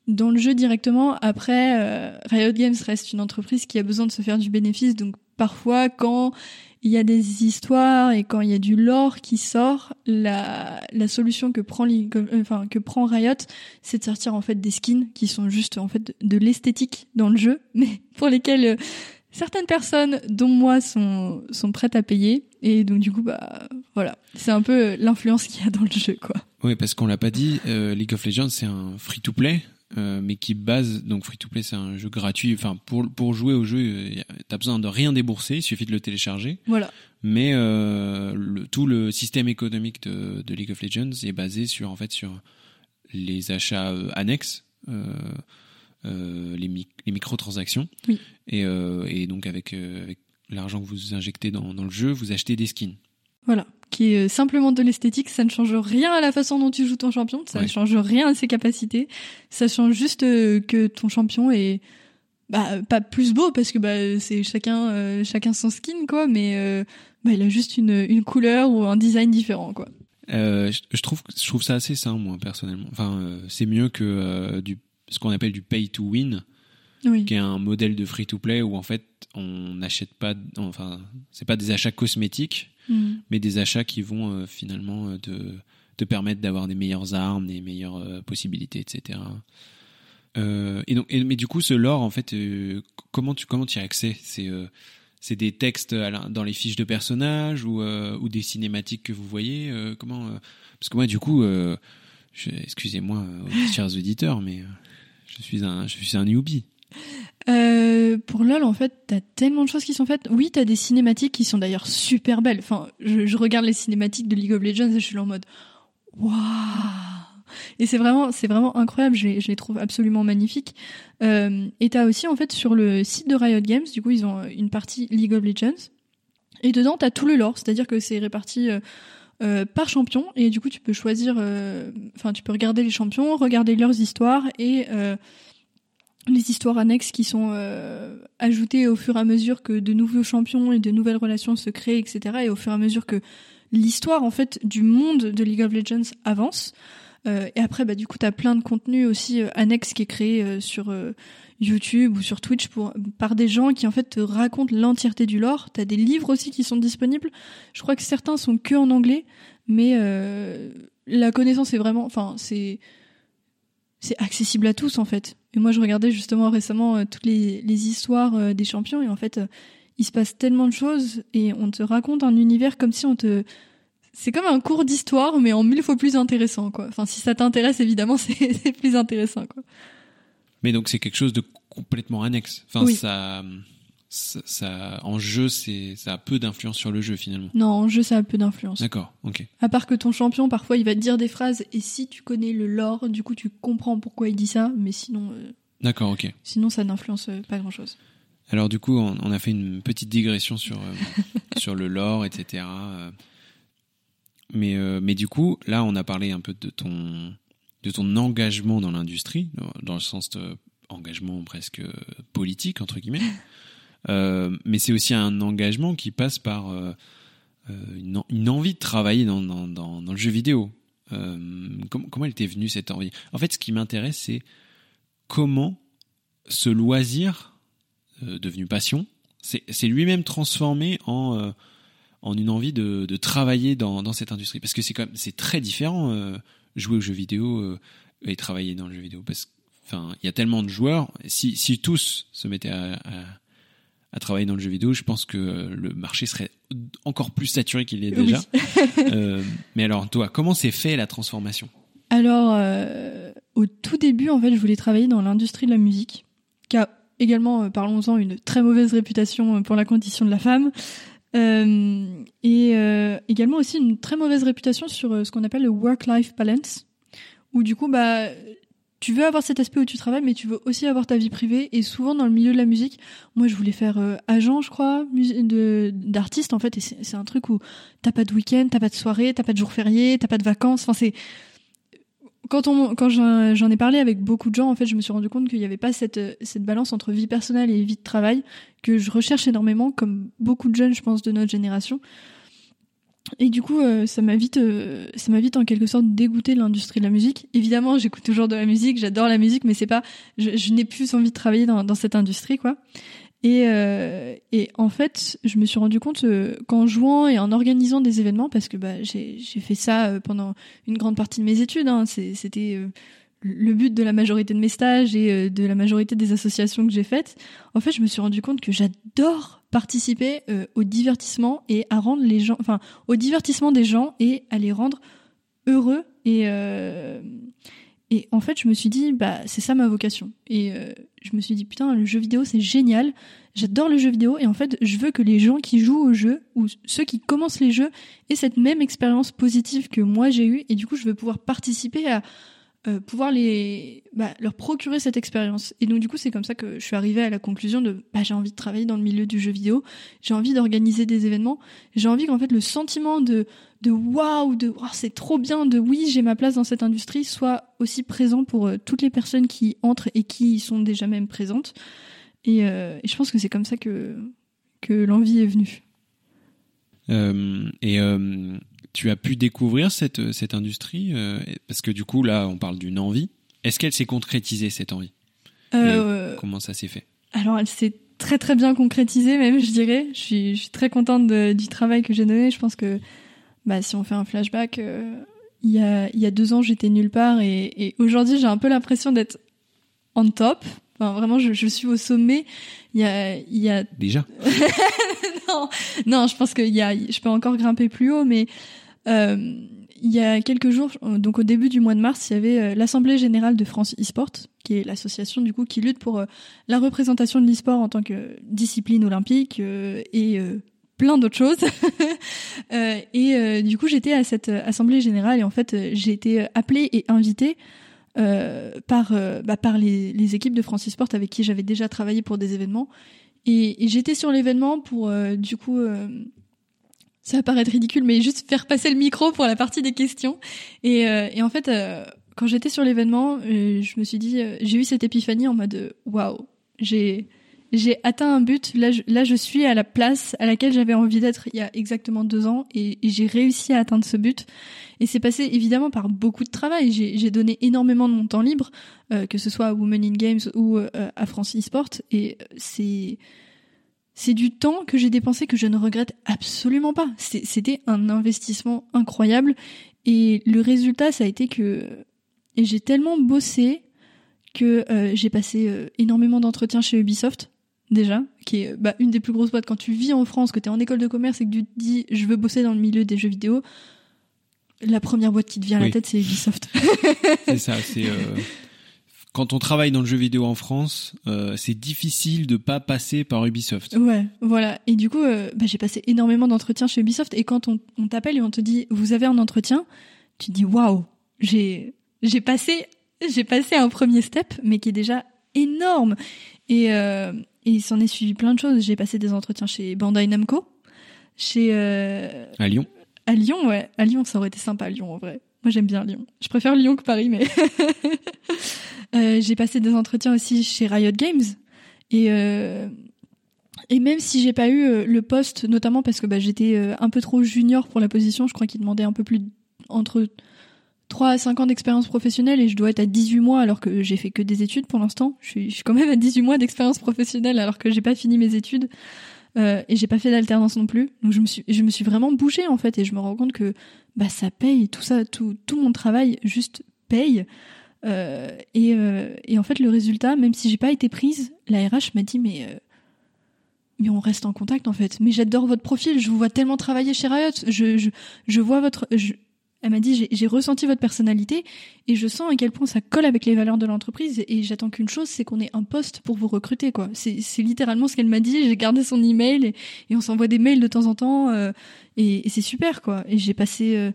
dans le jeu directement. Après, euh, Riot Games reste une entreprise qui a besoin de se faire du bénéfice, donc parfois, quand il y a des histoires et quand il y a du lore qui sort, la, la solution que prend, euh, enfin, que prend Riot, c'est de sortir en fait des skins qui sont juste en fait de, l'esthétique dans le jeu, mais pour lesquels euh, certaines personnes, dont moi, sont, sont prêtes à payer. Et donc du coup, bah voilà, c'est un peu l'influence qu'il y a dans le jeu, quoi. Oui, parce qu'on l'a pas dit, euh, League of Legends c'est un free-to-play. Euh, mais qui base donc free to play c'est un jeu gratuit enfin pour pour jouer au jeu euh, t'as besoin de rien débourser il suffit de le télécharger Voilà. mais euh, le, tout le système économique de, de League of Legends est basé sur en fait sur les achats annexes, euh, les, mi- les microtransactions, Oui. et, et donc avec, avec l'argent que vous injectez dans, dans le jeu, vous achetez des skins. Voilà, qui est simplement de l'esthétique, ça ne change rien à la façon dont tu joues ton champion, ça ne change rien à ses capacités, ça change juste euh, que ton champion est bah pas plus beau parce que bah c'est chacun euh, chacun son skin quoi, mais euh, bah, il a juste une une couleur ou un design différent quoi. Euh, je, je trouve je trouve ça assez sain moi personnellement. Enfin, c'est mieux que du ce qu'on appelle du pay to win, Oui. qui est un modèle de free to play où en fait on n'achète pas, enfin c'est pas des achats cosmétiques, Mm. mais des achats qui vont euh, finalement euh, te, te permettre d'avoir des meilleures armes, des meilleures euh, possibilités, etc. Et donc, mais du coup, ce lore, en fait, comment tu comment y as accès? C'est des textes dans les fiches de personnages ou, ou des cinématiques que vous voyez Comment Parce que moi, du coup, excusez-moi, chers auditeurs, mais je suis un je suis un newbie. Euh, pour LoL, en fait, t'as tellement de choses qui sont faites. Oui, t'as des cinématiques qui sont d'ailleurs super belles. Enfin, je, regarde les cinématiques de League of Legends et je suis en mode waouh. Et c'est vraiment, c'est vraiment incroyable. Je les, trouve absolument magnifiques. Euh, et t'as aussi en fait sur le site de Riot Games, du coup, ils ont une partie League of Legends. Et dedans, t'as tout le lore, c'est-à-dire que c'est réparti. euh, euh, par champion et du coup tu peux choisir enfin tu peux regarder les champions regarder leurs histoires et les histoires annexes qui sont euh, ajoutées au fur et à mesure que de nouveaux champions et de nouvelles relations se créent, etc. Et au fur et à mesure que l'histoire en fait du monde de League of Legends avance. Euh, et après, bah, du coup, t'as plein de contenu aussi euh, annexe qui est créé euh, sur YouTube ou sur Twitch pour, par des gens qui en fait te racontent l'entièreté du lore. T'as des livres aussi qui sont disponibles. Je crois que certains sont que en anglais, mais la connaissance est vraiment, enfin, c'est c'est accessible à tous en fait. Et moi, je regardais justement récemment euh, toutes les, les histoires euh, des champions et en fait, euh, il se passe tellement de choses et on te raconte un univers comme si on te c'est comme un cours d'histoire, mais en mille fois plus intéressant, quoi. Enfin, si ça t'intéresse, évidemment, c'est plus intéressant, quoi. Mais donc c'est quelque chose de complètement annexe. Enfin, Oui. ça, ça, ça- en jeu, c'est, ça a peu d'influence sur le jeu finalement. Non, en jeu, ça a peu d'influence. D'accord, ok. À part que ton champion, parfois, il va te dire des phrases, et si tu connais le lore, du coup, tu comprends pourquoi il dit ça, mais sinon, euh, D'accord, ok. sinon, ça n'influence euh, pas grand-chose. Alors du coup, on, on a fait une petite digression sur euh, sur le lore, etc. Mais mais du coup, là, on a parlé un peu de ton de ton engagement dans l'industrie, dans le sens de engagement presque politique entre guillemets. Euh, mais c'est aussi un engagement qui passe par euh, euh, une, en- une envie de travailler dans, le jeu vidéo. Euh, com- comment elle était venue cette envie? En fait, ce qui m'intéresse, c'est comment ce loisir devenu passion, c'est lui-même transformé en une envie de, travailler dans, cette industrie. Parce que c'est très différent jouer aux jeux vidéo et travailler dans le jeu vidéo. Parce enfin il y a tellement de joueurs. Si tous se mettaient à, à travailler dans le jeu vidéo, je pense que le marché serait encore plus saturé qu'il l'est déjà. Euh, mais alors toi, comment s'est fait la transformation? Alors, euh, au tout début, en fait, je voulais travailler dans l'industrie de la musique, qui a également, euh, parlons-en, une très mauvaise réputation pour la condition de la femme, Euh, et également aussi une très mauvaise réputation sur ce qu'on appelle le work-life balance, où du coup, bah, tu veux avoir cet aspect où tu travailles, mais tu veux aussi avoir ta vie privée. Et souvent, dans le milieu de la musique, moi, je voulais faire euh, agent, je crois, d'artiste en fait. Et c'est un truc où t'as pas de week-end, t'as pas de soirée, t'as pas de jour férié, t'as pas de vacances. Enfin, c'est quand on quand j'en j'en ai parlé avec beaucoup de gens, en fait, je me suis rendu compte qu'il n'y avait pas cette cette balance entre vie personnelle et vie de travail que je recherche énormément, comme beaucoup de jeunes, je pense, de notre génération. Et du coup, euh, ça m'a vite, euh, ça m'a vite en quelque sorte dégoûté l'industrie de la musique. Évidemment, j'écoute toujours de la musique, j'adore la musique, mais c'est pas, je, je n'ai plus envie de travailler dans, dans cette industrie, quoi. Et, euh, et en fait, je me suis rendu compte euh, qu'en jouant et en organisant des événements, parce que bah, j'ai j'ai fait ça euh, pendant une grande partie de mes études, hein, c'était euh, le but de la majorité de mes stages et de la majorité des associations que j'ai faites. En fait, je me suis rendu compte que j'adore participer euh, au divertissement et à rendre les gens, enfin, au divertissement des gens et à les rendre heureux et euh, en fait, je me suis dit, bah, c'est ça ma vocation. Et euh, je me suis dit, putain, le jeu vidéo, c'est génial. J'adore le jeu vidéo. Et en fait, je veux que les gens qui jouent au jeu, ou ceux qui commencent les jeux, aient cette même expérience positive que moi j'ai eue. Et du coup, je veux pouvoir participer à, euh, pouvoir les bah, leur procurer cette expérience. Et donc du coup, c'est comme ça que je suis arrivée à la conclusion de bah, j'ai envie de travailler dans le milieu du jeu vidéo, j'ai envie d'organiser des événements, j'ai envie qu'en fait le sentiment de de waouh, de oh, c'est trop bien, de oui j'ai ma place dans cette industrie soit aussi présent pour euh, toutes les personnes qui entrent et qui y sont déjà même présentes. Et, euh, et je pense que c'est comme ça que que l'envie est venue. et tu as pu découvrir cette, cette industrie euh, Parce que du coup, là, on parle d'une envie. Est-ce qu'elle s'est concrétisée, cette envie? Euh, Comment ça s'est fait? Alors, elle s'est très très bien concrétisée, même, je dirais. Je suis, je suis très contente du travail que j'ai donné. Je pense que bah, si on fait un flashback, euh, il, y a, il y a deux ans, j'étais nulle part. Et, et aujourd'hui, j'ai un peu l'impression d'être en top. Enfin, vraiment, je, je, suis au sommet. Il y a, il y a... Déjà Non, non, je pense qu'il y a, je peux encore grimper plus haut, mais euh, il y a quelques jours, donc au début du mois de mars, il y avait euh, l'Assemblée générale de France e-sport, qui est l'association du coup qui lutte pour euh, la représentation de l'e-sport en tant que discipline olympique et plein d'autres choses. et du coup, j'étais à cette assemblée générale et en fait, j'ai été appelée et invitée par bah, par les, les, équipes de France e-sport avec qui j'avais déjà travaillé pour des événements. Et, et j'étais sur l'événement pour du coup ça va paraître ridicule, mais juste faire passer le micro pour la partie des questions. Et, euh, et en fait, euh, quand j'étais sur l'événement, euh, je me suis dit, j'ai eu cette épiphanie en mode waouh, j'ai j'ai atteint un but. Là, je, suis à la place à laquelle j'avais envie d'être il y a exactement deux ans, et, j'ai réussi à atteindre ce but. Et c'est passé évidemment par beaucoup de travail. J'ai donné énormément de mon temps libre, que ce soit à Women in Games ou à France eSport, et c'est c'est du temps que j'ai dépensé que je ne regrette absolument pas. C'était un investissement incroyable et le résultat, ça a été que j'ai tellement bossé que euh, j'ai passé euh, énormément d'entretiens chez Ubisoft déjà, qui est bah, une des plus grosses boîtes quand tu vis en France, que tu es en école de commerce et que tu te dis je veux bosser dans le milieu des jeux vidéo. La première boîte qui te vient à la tête, c'est Ubisoft. c'est ça, c'est euh, quand on travaille dans le jeu vidéo en France, euh, c'est difficile de pas passer par Ubisoft. Ouais, voilà. Et du coup, euh, bah, j'ai passé énormément d'entretiens chez Ubisoft. Et quand on, on t'appelle et on te dit, vous avez un entretien, tu te dis, waouh, j'ai, j'ai passé, j'ai passé un premier step, mais qui est déjà énorme. Et, euh, et il s'en est suivi plein de choses. J'ai passé des entretiens chez Bandai Namco, chez euh, à Lyon. À Lyon, ouais. À Lyon, ça aurait été sympa, à Lyon, en vrai. Moi, j'aime bien Lyon. Je préfère Lyon que Paris, mais Euh, j'ai passé des entretiens aussi chez Riot Games et euh, et même si j'ai pas eu le poste, notamment parce que bah, j'étais un peu trop junior pour la position, je crois qu'il demandait un peu plus entre 3 à 5 ans d'expérience professionnelle et je dois être à 18 mois alors que j'ai fait que des études pour l'instant. Je suis, quand même à 18 mois d'expérience professionnelle alors que j'ai pas fini mes études euh, et j'ai pas fait d'alternance non plus. Donc je me suis, je me suis vraiment bougée en fait et je me rends compte que bah ça paye tout ça, tout, tout mon travail juste paye. Euh, et, euh, et, en fait, le résultat, même si j'ai pas été prise, la RH m'a dit mais euh, mais on reste en contact en fait. Mais j'adore votre profil, je vous vois tellement travailler chez Riot. Je je, je vois votre je, elle m'a dit j'ai ressenti votre personnalité et je sens à quel point ça colle avec les valeurs de l'entreprise et j'attends qu'une chose c'est qu'on ait un poste pour vous recruter quoi. C'est littéralement ce qu'elle m'a dit. J'ai gardé son email et, et on s'envoie des mails de temps en temps euh, et, et c'est super quoi. Et j'ai passé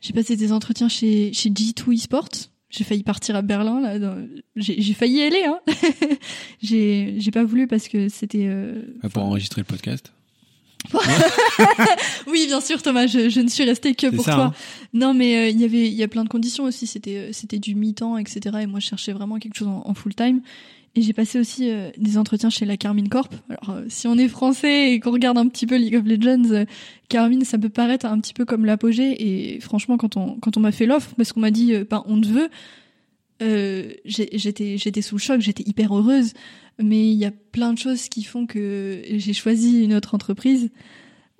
j'ai passé des entretiens chez chez G2 Esports j'ai failli partir à Berlin là. J'ai failli y aller. Hein. j'ai j'ai pas voulu parce que c'était. Euh, ah, pour enregistrer le podcast. oui, bien sûr, Thomas. Je, je ne suis restée que pour toi. Hein. Non, mais euh, il y avait il y a plein de conditions aussi. C'était euh, c'était du mi-temps, etc. Et moi, je cherchais vraiment quelque chose en, en full time. Et j'ai passé aussi euh, des entretiens chez la Carmine Corp. Alors, euh, si on est français et qu'on regarde un petit peu League of Legends, euh, Carmine, ça peut paraître un petit peu comme l'apogée. Et franchement, quand on quand on m'a fait l'offre, parce qu'on m'a dit, ben, on te veut, j'étais j'étais sous le choc, j'étais hyper heureuse. Mais il y a plein de choses qui font que j'ai choisi une autre entreprise,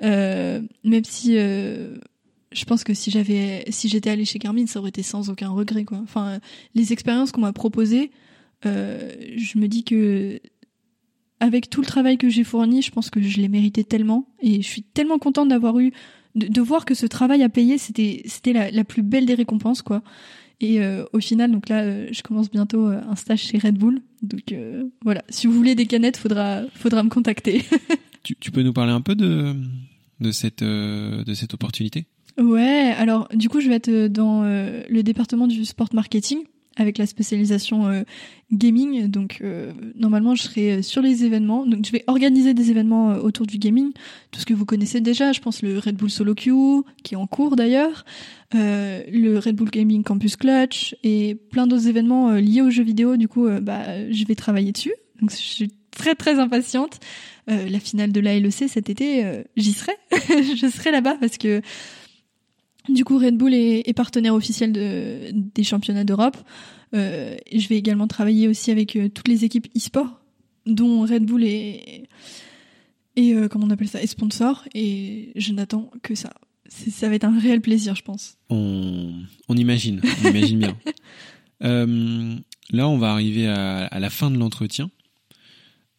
même si je pense que si j'avais si j'étais allée chez Carmine, ça aurait été sans aucun regret, quoi. Enfin, les expériences qu'on m'a proposées euh, je me dis que avec tout le travail que j'ai fourni, je pense que je l'ai mérité tellement et je suis tellement contente d'avoir eu de, voir que ce travail à payer, c'était c'était la, la, plus belle des récompenses quoi. Et euh, au final, donc là, euh, je commence bientôt un stage chez Red Bull. Donc voilà, si vous voulez des canettes, faudra faudra me contacter. tu, tu, peux nous parler un peu de de cette de cette opportunité? Ouais, alors du coup, je vais être dans le département du sport marketing. Avec la spécialisation euh, gaming. Donc euh, normalement, je serai sur les événements. Donc je vais organiser des événements euh, autour du gaming, tout ce que vous connaissez déjà. Je pense le Red Bull Solo Queue, qui est en cours d'ailleurs, le Red Bull Gaming Campus Clutch et plein d'autres événements liés aux jeux vidéo. Du coup, bah je vais travailler dessus. Donc je suis très très impatiente. la finale de la LEC cet été, j'y serai. je serai là-bas parce que du coup, Red Bull est, partenaire officiel de, des championnats d'Europe. Euh, je vais également travailler aussi avec euh, toutes les équipes e-sport, dont Red Bull est, et euh, comment on appelle ça, est sponsor. Et je n'attends que ça. Ça va être un réel plaisir, je pense. On, on imagine, on imagine bien. Là, on va arriver à, à la fin de l'entretien.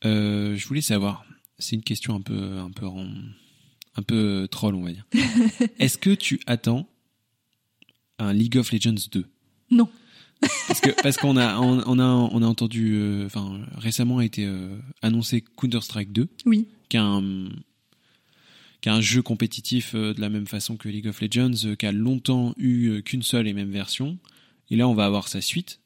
Je voulais savoir, c'est une question un peu, un peu en, un peu troll, on va dire. Est-ce que tu attends un League of Legends 2 Non. Parce que parce qu'on a on, a on a entendu euh, enfin récemment a été euh, annoncé Counter Strike 2 oui. qui est un qui est un jeu compétitif euh, de la même façon que League of Legends qui a longtemps eu qu'une seule et même version. Et là on va avoir sa suite.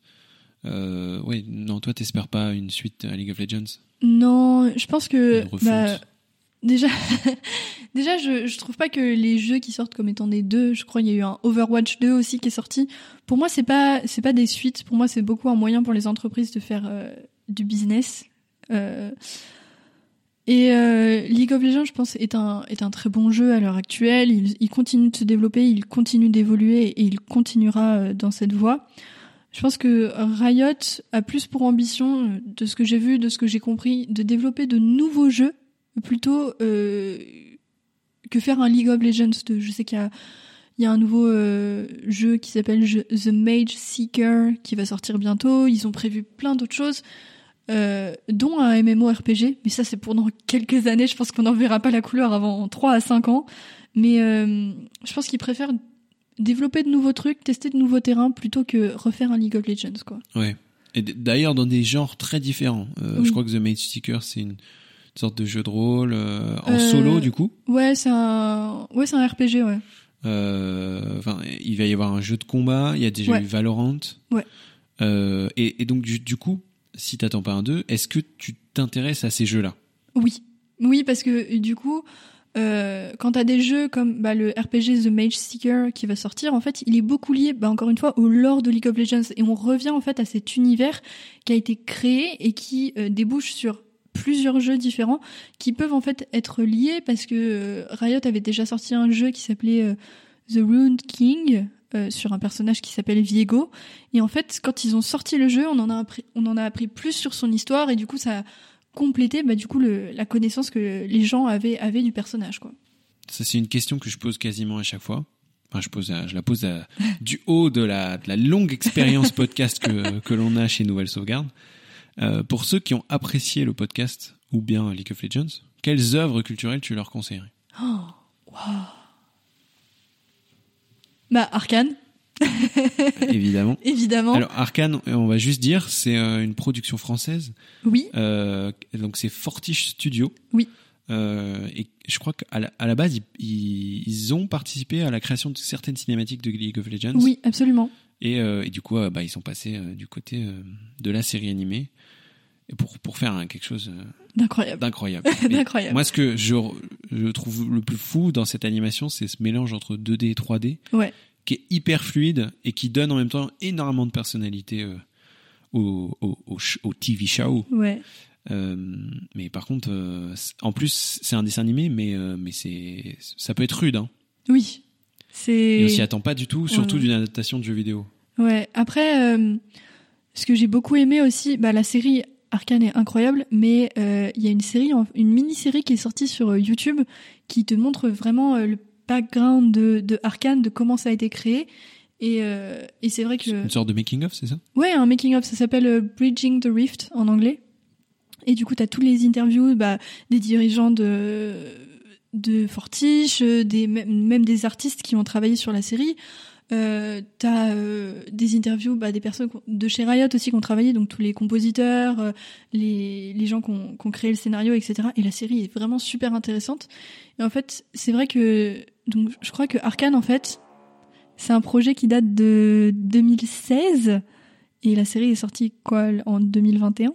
Ouais non toi t'espères pas une suite à League of Legends? Non je pense que Déjà, déjà, je, je trouve pas que les jeux qui sortent comme étant des deux, je crois qu'il y a eu un Overwatch 2 aussi qui est sorti. Pour moi, c'est pas, c'est pas des suites. Pour moi, c'est beaucoup un moyen pour les entreprises de faire euh, du business. Euh, et euh, League of Legends, je pense, est un est un très bon jeu à l'heure actuelle. Il, il, continue de se développer, il continue d'évoluer et il continuera euh, dans cette voie. Je pense que Riot a plus pour ambition, euh, de ce que j'ai vu, de ce que j'ai compris, de développer de nouveaux jeux plutôt euh, que faire un League of Legends 2. Je sais qu'il y a, il y a un nouveau euh, jeu qui s'appelle The Mage Seeker qui va sortir bientôt. Ils ont prévu plein d'autres choses, euh, dont un MMORPG. Mais ça, c'est pour dans quelques années. Je pense qu'on n'en verra pas la couleur avant 3 à 5 ans. Mais je pense qu'ils préfèrent développer de nouveaux trucs, tester de nouveaux terrains, plutôt que refaire un League of Legends. Quoi. Ouais. Et d'ailleurs, dans des genres très différents. Je crois que The Mage Seeker, c'est une sorte de jeu de rôle euh, en euh, solo du coup. Ouais, c'est un ouais, c'est un RPG ouais. Euh, enfin, il va y avoir un jeu de combat, il y a déjà eu Valorant. Ouais. Et, et, donc du, du coup, si t'attends pas un 2, est-ce que tu t'intéresses à ces jeux-là? Oui. Oui, parce que du coup, euh, quand t'as des jeux comme bah, le RPG The Mage Seeker qui va sortir, en fait, il est beaucoup lié, bah, encore une fois, au lore de League of Legends. Et on revient en fait à cet univers qui a été créé et qui euh, débouche sur plusieurs jeux différents qui peuvent en fait être liés parce que euh, Riot avait déjà sorti un jeu qui s'appelait euh, The Ruined King euh, sur un personnage qui s'appelle Viego et en fait quand ils ont sorti le jeu on en a appris on en a appris plus sur son histoire et du coup ça a complété bah, du coup le, la connaissance que les gens avaient avaient du personnage quoi. Ça c'est une question que je pose quasiment à chaque fois. Enfin, je, pose, je la pose du haut de la, de la longue expérience podcast que, que l'on a chez Nouvelle Sauvegarde. Euh, pour ceux qui ont apprécié le podcast ou bien League of Legends, quelles œuvres culturelles tu leur conseillerais? Oh, wow. Bah, Arkane. Évidemment. Évidemment. Alors Arkane, on va juste dire, c'est euh, une production française. Oui. Euh, donc c'est Fortiche Studio. Oui. Euh, et je crois qu'à la, à la base, ils, ils, ont participé à la création de certaines cinématiques de League of Legends. Oui, absolument. Et, euh, et du coup, euh, bah, ils sont passés du côté de la série animée pour, pour faire quelque chose d'incroyable. D'incroyable. Moi, ce que je, je trouve le plus fou dans cette animation, c'est ce mélange entre 2D et 3D, ouais. qui est hyper fluide et qui donne en même temps énormément de personnalité euh, au, au, au, au, TV show. Ouais. Euh, mais par contre, euh, en plus, c'est un dessin animé, mais, euh, mais c'est, ça peut être rude. Hein. Oui. Et on s'y attend pas du tout, surtout ouais. d'une adaptation de jeu vidéo. Ouais. Après, ce que j'ai beaucoup aimé aussi, bah, la série Arkane est incroyable, mais euh, il y a une série, une mini-série qui est sortie sur euh, YouTube qui te montre vraiment euh, le background de, de Arkane, de comment ça a été créé. Et, et c'est vrai que... Une sorte de making-of, c'est ça? Ouais, un making-of, ça s'appelle Bridging the Rift en anglais. Et du coup, tu as tous les interviews bah, des dirigeants de, de Fortiche, des, même des artistes qui ont travaillé sur la série. Euh, t'as euh, des interviews bah, des personnes de chez Riot aussi qui ont travaillé, donc tous les compositeurs, euh, les, les gens qui ont, qui ont, créé le scénario, etc. Et la série est vraiment super intéressante. Et en fait, c'est vrai que donc je crois que Arkane en fait, c'est un projet qui date de 2016 Et la série est sortie quoi en 2021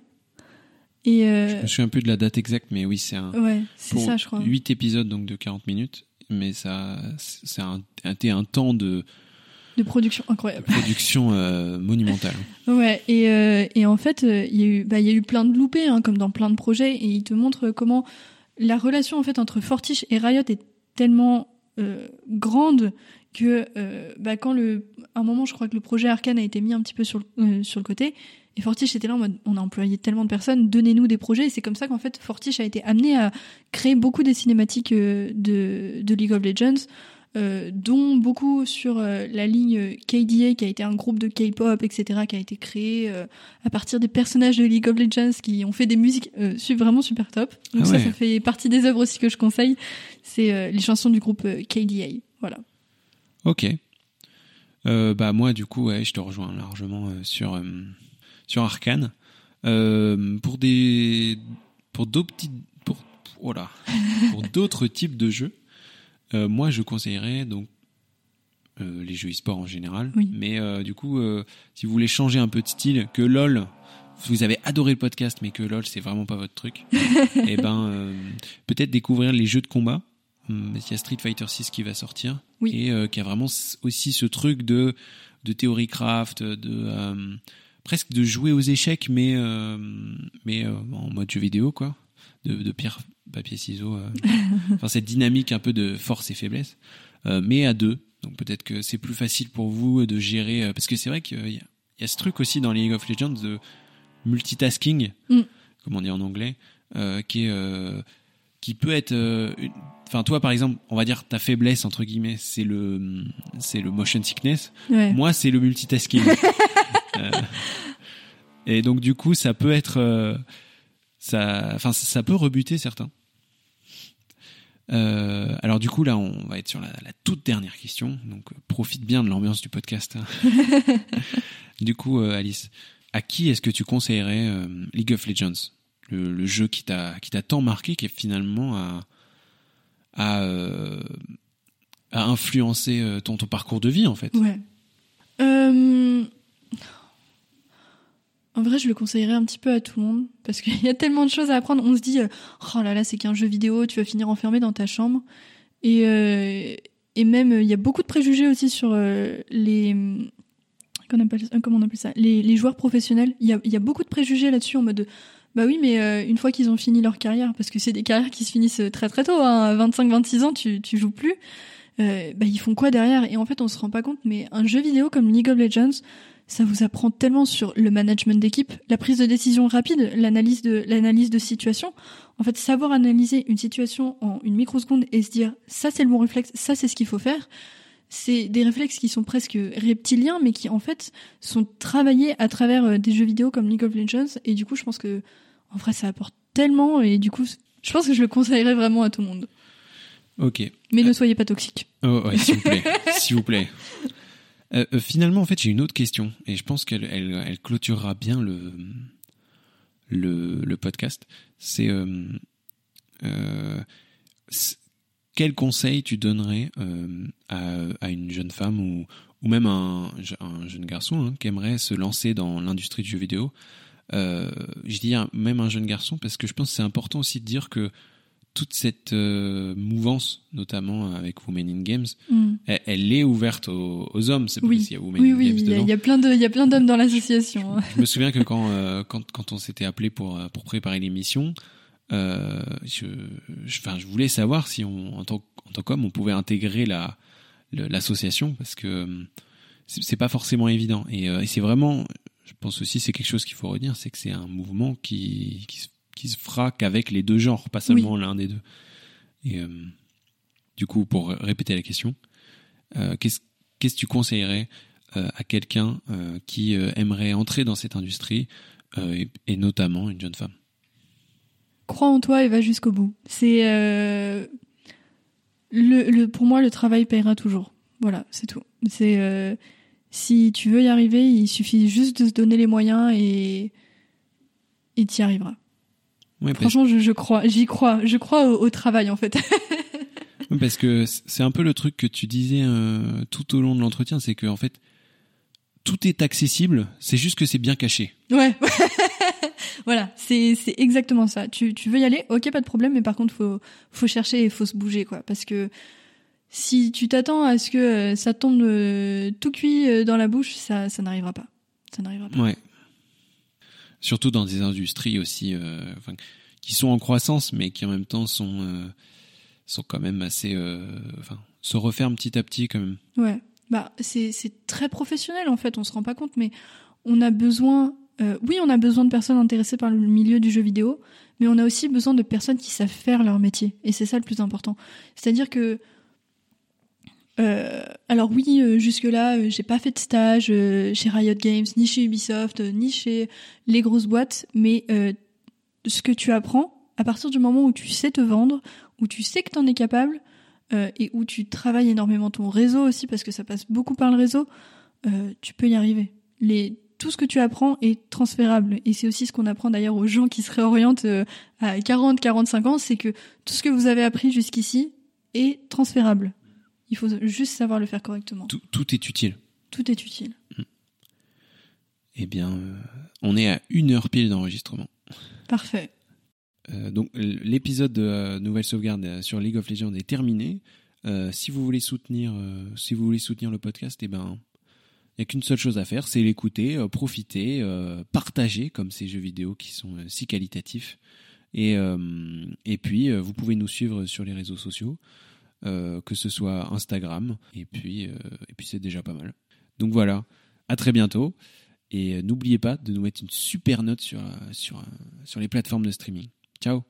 et euh, Je me souviens peu de la date exacte, mais oui, c'est un. Ouais, c'est ça, je crois. 8 épisodes donc de 40 minutes, mais ça, c'est un, un, un temps de De production incroyable. production euh, monumentale. Ouais, et, euh, et en fait, euh, il y, a eu- bah, y a eu plein de loupés, hein, comme dans plein de projets, et il te montre comment la relation en fait entre Fortiche et Riot est tellement euh, grande que bah, quand le, à un moment, je crois que le projet Arkane a été mis un petit peu sur le, sur le côté, et Fortiche était là en mode, on a employé tellement de personnes, donnez-nous des projets, et c'est comme ça qu'en fait Fortiche a été amené à créer beaucoup des cinématiques de, de League of Legends. Euh, dont beaucoup sur euh, la ligne KDA, qui a été un groupe de K-pop, etc., qui a été créé euh, à partir des personnages de League of Legends qui ont fait des musiques vraiment super top. Donc Ah ça, ouais. ça fait partie des œuvres aussi que je conseille. C'est les chansons du groupe KDA. Voilà. Ok. Bah moi du coup ouais, je te rejoins largement sur sur Arcane. Euh, pour des pour d'autres petits pour oh là, pour d'autres types de jeux, euh, moi je conseillerais donc euh, les jeux e-sport en général. Oui. Mais euh, du coup, si vous voulez changer un peu de style, que LOL, vous avez adoré le podcast, mais que LOL c'est vraiment pas votre truc, et ben euh, peut-être découvrir les jeux de combat. Hum, Il y a Street Fighter 6 qui va sortir Oui. et qui a vraiment aussi ce truc de de theory craft, de presque de jouer aux échecs, mais mais en mode jeu vidéo quoi, de, de pierre papier ciseaux. euh. enfin cette dynamique un peu de force et faiblesse, euh, mais à deux. Donc peut-être que c'est plus facile pour vous de gérer euh, parce que c'est vrai qu'il y, a- il y a ce truc aussi dans League of Legends de multitasking, Mm. comme on dit en anglais, qui est qui peut être euh, enfin toi par exemple on va dire ta faiblesse entre guillemets c'est le c'est le motion sickness Ouais. moi c'est le multitasking Euh, et donc du coup ça peut être euh, ça enfin ça, peut rebuter certains Euh, alors du coup là on va être sur la, la toute dernière question donc euh, profite bien de l'ambiance du podcast hein. du coup euh, Alice à qui est-ce que tu conseillerais euh, League of Legends? Le, le jeu qui t'a qui t'a tant marqué qui est finalement a influencé euh, ton ton parcours de vie en fait? Ouais. Euh, En vrai, je le conseillerais un petit peu à tout le monde parce qu'il y a tellement de choses à apprendre. On se dit, euh, oh là là, c'est qu'un jeu vidéo, tu vas finir enfermé dans ta chambre. Et, euh, et même, euh, il y a beaucoup de préjugés aussi sur euh, les. Comment on appelle, ça- comment on appelle ça les, joueurs professionnels. Il y a, beaucoup de préjugés là-dessus en mode. de, bah oui, mais euh, une fois qu'ils ont fini leur carrière, parce que c'est des carrières qui se finissent très très tôt, hein, 25-26 ans, tu, tu joues plus. Euh, bah ils font quoi derrière? Et en fait, on se rend pas compte, mais un jeu vidéo comme League of Legends, ça vous apprend tellement sur le management d'équipe, la prise de décision rapide, l'analyse de l'analyse de situation. En fait, savoir analyser une situation en une microseconde et se dire ça c'est le bon réflexe, ça c'est ce qu'il faut faire. C'est des réflexes qui sont presque reptiliens, mais qui en fait sont travaillés à travers euh, des jeux vidéo comme League of Legends. Et du coup, je pense que en vrai, ça apporte tellement. Et du coup, je pense que je le conseillerais vraiment à tout le monde. ok Mais ne soyez pas toxique. Oh, ouais, s'il vous plaît, s'il vous plaît. Euh, euh, finalement, en fait, j'ai une autre question et je pense qu'elle elle, elle clôturera bien le podcast. C'est euh, euh, quel conseil tu donnerais euh, à, une jeune femme ou même un, un jeune garçon hein, qui aimerait se lancer dans l'industrie du jeu vidéo? Je dis même un jeune garçon parce que je pense que c'est important aussi de dire que toute cette euh, mouvance, notamment avec Women in Games, Mm. elle, elle est ouverte aux, aux hommes. C'est Oui. parce qu'il y a Women Oui, in oui, Games il y, a- dedans. il y a plein de, il y a plein d'hommes dans l'association. Je me souviens que quand, euh, quand, quand on s'était appelé pour, euh, pour préparer l'émission, euh, je, je, enfin, je voulais savoir si on, en tant, en tant qu'homme, on pouvait intégrer la, l'association parce que euh, c'est pas forcément évident. Et, euh, et c'est vraiment, je pense aussi, c'est quelque chose qu'il faut retenir, c'est que c'est un mouvement qui, qui, se- qui se fera qu'avec les deux genres, pas seulement l'un des deux. Et euh, du coup, pour répéter la question, euh, qu'est-ce que tu conseillerais euh, à quelqu'un euh, qui aimerait entrer dans cette industrie et, et notamment une jeune femme? Crois en toi et va jusqu'au bout. C'est le, le, pour moi, le travail payera toujours. Voilà, c'est tout. C'est si tu veux y arriver, il suffit juste de se donner les moyens et et t'y arriveras. Ouais, Franchement, je, je crois, j'y crois, je crois au, au travail en fait. parce que c'est un peu le truc que tu disais euh, tout au long de l'entretien, c'est que en fait, tout est accessible, c'est juste que c'est bien caché. Ouais. voilà, c'est c'est exactement ça. Tu tu veux y aller, ok, pas de problème, mais par contre faut faut chercher et faut se bouger quoi, parce que si tu t'attends à ce que euh, ça tombe euh, tout cuit dans la bouche, ça ça n'arrivera pas. Ça n'arrivera pas. Ouais. Surtout dans des industries aussi, enfin, qui sont en croissance, mais qui en même temps sont sont quand même assez, enfin, se referment petit à petit quand même. Ouais. Bah c'est très professionnel en fait. On se rend pas compte, mais on a besoin euh, oui, on a besoin de personnes intéressées par le milieu du jeu vidéo, mais on a aussi besoin de personnes qui savent faire leur métier. Et c'est ça le plus important. C'est-à-dire que, euh, alors oui, euh, jusque-là, j'ai pas fait de stage chez Riot Games, ni chez Ubisoft, ni chez les grosses boîtes, mais ce que tu apprends, à partir du moment où tu sais te vendre, où tu sais que tu en es capable, et où tu travailles énormément ton réseau aussi, parce que ça passe beaucoup par le réseau, tu peux y arriver. Les tout ce que tu apprends est transférable. Et c'est aussi ce qu'on apprend d'ailleurs aux gens qui se réorientent euh, à 40, 45 ans, c'est que tout ce que vous avez appris jusqu'ici est transférable. Il faut juste savoir le faire correctement. Tout, est utile. Tout est utile. Mm. Eh bien, euh, on est à une heure pile d'enregistrement. Parfait. Euh, donc l'épisode de Nouvelle Sauvegarde sur League of Legends est terminé. si vous voulez soutenir, si vous voulez soutenir le podcast, eh ben n'y a qu'une seule chose à faire, c'est l'écouter, euh, profiter, euh, partager comme ces jeux vidéo qui sont euh, si qualitatifs. Et, et puis, vous pouvez nous suivre sur les réseaux sociaux, que ce soit Instagram, et puis, et puis c'est déjà pas mal. Donc voilà, à très bientôt. Et n'oubliez pas de nous mettre une super note sur, sur, sur les plateformes de streaming. Ciao